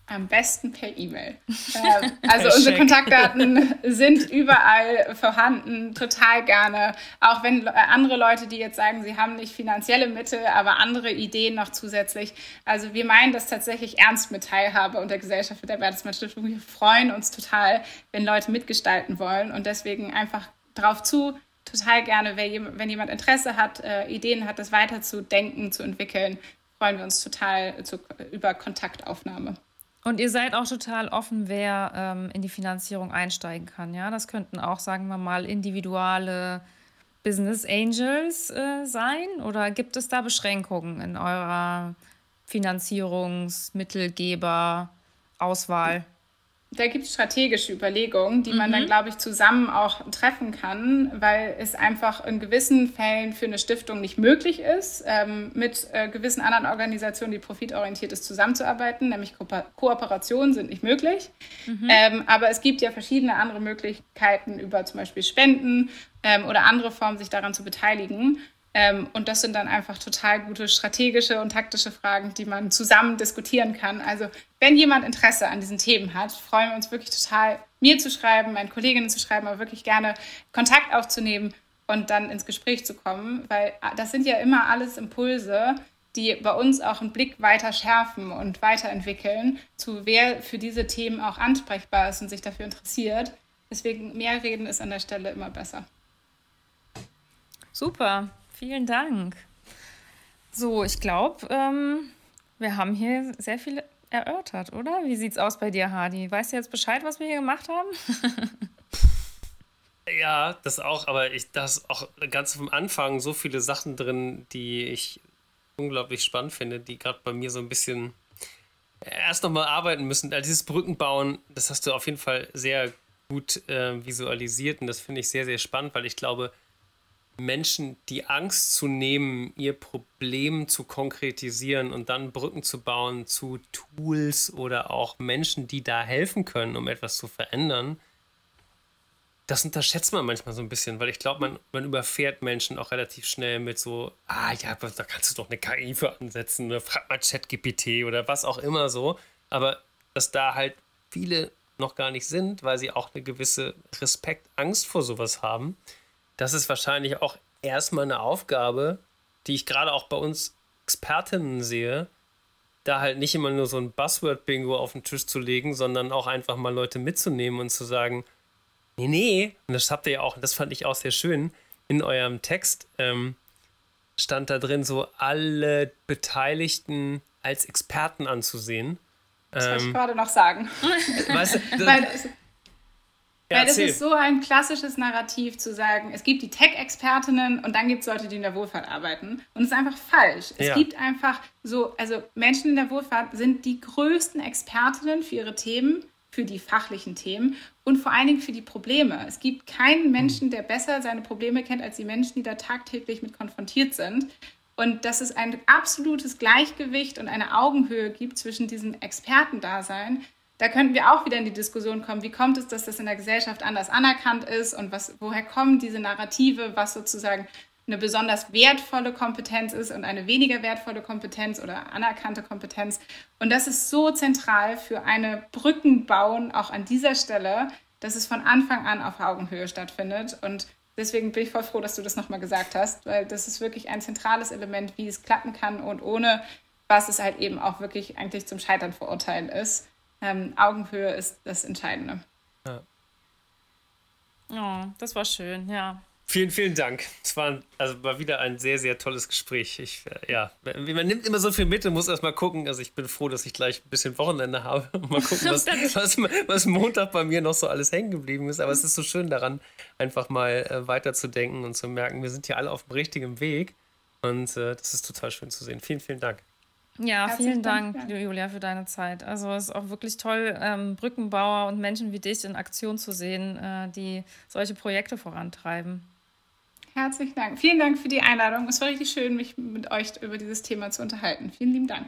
Am besten per E-Mail. Ähm, also unsere Kontaktdaten sind überall vorhanden, total gerne. Auch wenn andere Leute, die jetzt sagen, sie haben nicht finanzielle Mittel, aber andere Ideen noch zusätzlich. Also wir meinen das tatsächlich ernst mit Teilhabe und der Gesellschaft mit der Bertelsmann Stiftung. Wir freuen uns total, wenn Leute mitgestalten wollen und deswegen einfach drauf zu, total gerne, wenn jemand Interesse hat, äh, Ideen hat, das weiterzudenken, zu entwickeln, freuen wir uns total über Kontaktaufnahme. Und ihr seid auch total offen, wer ähm, in die Finanzierung einsteigen kann. Ja, das könnten auch, sagen wir mal, individuelle Business Angels äh, sein. Oder gibt es da Beschränkungen in eurer Finanzierungsmittelgeber-Auswahl? Da gibt es strategische Überlegungen, die man mhm. dann, glaube ich, zusammen auch treffen kann, weil es einfach in gewissen Fällen für eine Stiftung nicht möglich ist, ähm, mit äh, gewissen anderen Organisationen, die profitorientiert ist, zusammenzuarbeiten, nämlich Ko Kooperationen sind nicht möglich. Mhm. Ähm, aber es gibt ja verschiedene andere Möglichkeiten über zum Beispiel Spenden ähm, oder andere Formen, sich daran zu beteiligen. Ähm, und das sind dann einfach total gute strategische und taktische Fragen, die man zusammen diskutieren kann. Also wenn jemand Interesse an diesen Themen hat, freuen wir uns wirklich total, mir zu schreiben, meinen Kolleginnen zu schreiben, aber wirklich gerne Kontakt aufzunehmen und dann ins Gespräch zu kommen, weil ah, das sind ja immer alles Impulse, die bei uns auch einen Blick weiter schärfen und weiterentwickeln, zu wer für diese Themen auch ansprechbar ist und sich dafür interessiert. Deswegen mehr reden ist an der Stelle immer besser. Super. Vielen Dank. So, ich glaube, ähm, wir haben hier sehr viel erörtert, oder? Wie sieht's aus bei dir, Hardy? Weißt du jetzt Bescheid, was wir hier gemacht haben? ja, das auch, aber ich, da ist auch ganz vom Anfang so viele Sachen drin, die ich unglaublich spannend finde, die gerade bei mir so ein bisschen erst nochmal arbeiten müssen. Also dieses Brückenbauen, das hast du auf jeden Fall sehr gut äh, visualisiert und das finde ich sehr, sehr spannend, weil ich glaube, Menschen die Angst zu nehmen, ihr Problem zu konkretisieren und dann Brücken zu bauen zu Tools oder auch Menschen, die da helfen können, um etwas zu verändern, das unterschätzt man manchmal so ein bisschen, weil ich glaube, man, man überfährt Menschen auch relativ schnell mit so, ah ja, da kannst du doch eine KI für ansetzen oder frag mal ChatGPT oder was auch immer so. Aber dass da halt viele noch gar nicht sind, weil sie auch eine gewisse Respekt, Angst vor sowas haben das ist wahrscheinlich auch erstmal eine Aufgabe, die ich gerade auch bei uns Expertinnen sehe, da halt nicht immer nur so ein Buzzword-Bingo auf den Tisch zu legen, sondern auch einfach mal Leute mitzunehmen und zu sagen, nee, nee, und das habt ihr ja auch, und das fand ich auch sehr schön, in eurem Text ähm, stand da drin, so alle Beteiligten als Experten anzusehen. Das wollte ich ähm, gerade noch sagen. Weißt du, das, ja, Weil das ist so ein klassisches Narrativ zu sagen, es gibt die Tech-Expertinnen und dann gibt es Leute, die in der Wohlfahrt arbeiten. Und es ist einfach falsch. Es ja. gibt einfach so, also Menschen in der Wohlfahrt sind die größten Expertinnen für ihre Themen, für die fachlichen Themen und vor allen Dingen für die Probleme. Es gibt keinen Menschen, der besser seine Probleme kennt als die Menschen, die da tagtäglich mit konfrontiert sind. Und dass es ein absolutes Gleichgewicht und eine Augenhöhe gibt zwischen diesem Expertendasein da könnten wir auch wieder in die Diskussion kommen, wie kommt es, dass das in der Gesellschaft anders anerkannt ist und was, woher kommen diese Narrative, was sozusagen eine besonders wertvolle Kompetenz ist und eine weniger wertvolle Kompetenz oder anerkannte Kompetenz. Und das ist so zentral für eine Brückenbauen auch an dieser Stelle, dass es von Anfang an auf Augenhöhe stattfindet. Und deswegen bin ich voll froh, dass du das nochmal gesagt hast, weil das ist wirklich ein zentrales Element, wie es klappen kann und ohne was es halt eben auch wirklich eigentlich zum Scheitern verurteilen ist ähm, Augenhöhe ist das Entscheidende. Ja. Oh, das war schön, ja. Vielen, vielen Dank. Es war, also war wieder ein sehr, sehr tolles Gespräch. Ich, äh, ja, man nimmt immer so viel mit und muss erst mal gucken. Also ich bin froh, dass ich gleich ein bisschen Wochenende habe. Mal gucken, was, was, was Montag bei mir noch so alles hängen geblieben ist. Aber es ist so schön daran, einfach mal äh, weiterzudenken und zu merken, wir sind hier alle auf dem richtigen Weg. Und äh, das ist total schön zu sehen. Vielen, vielen Dank. Ja, Herzlichen vielen Dank, Dank, Julia, für deine Zeit. Also es ist auch wirklich toll, ähm, Brückenbauer und Menschen wie dich in Aktion zu sehen, äh, die solche Projekte vorantreiben. Herzlichen Dank. Vielen Dank für die Einladung. Es war richtig schön, mich mit euch über dieses Thema zu unterhalten. Vielen lieben Dank.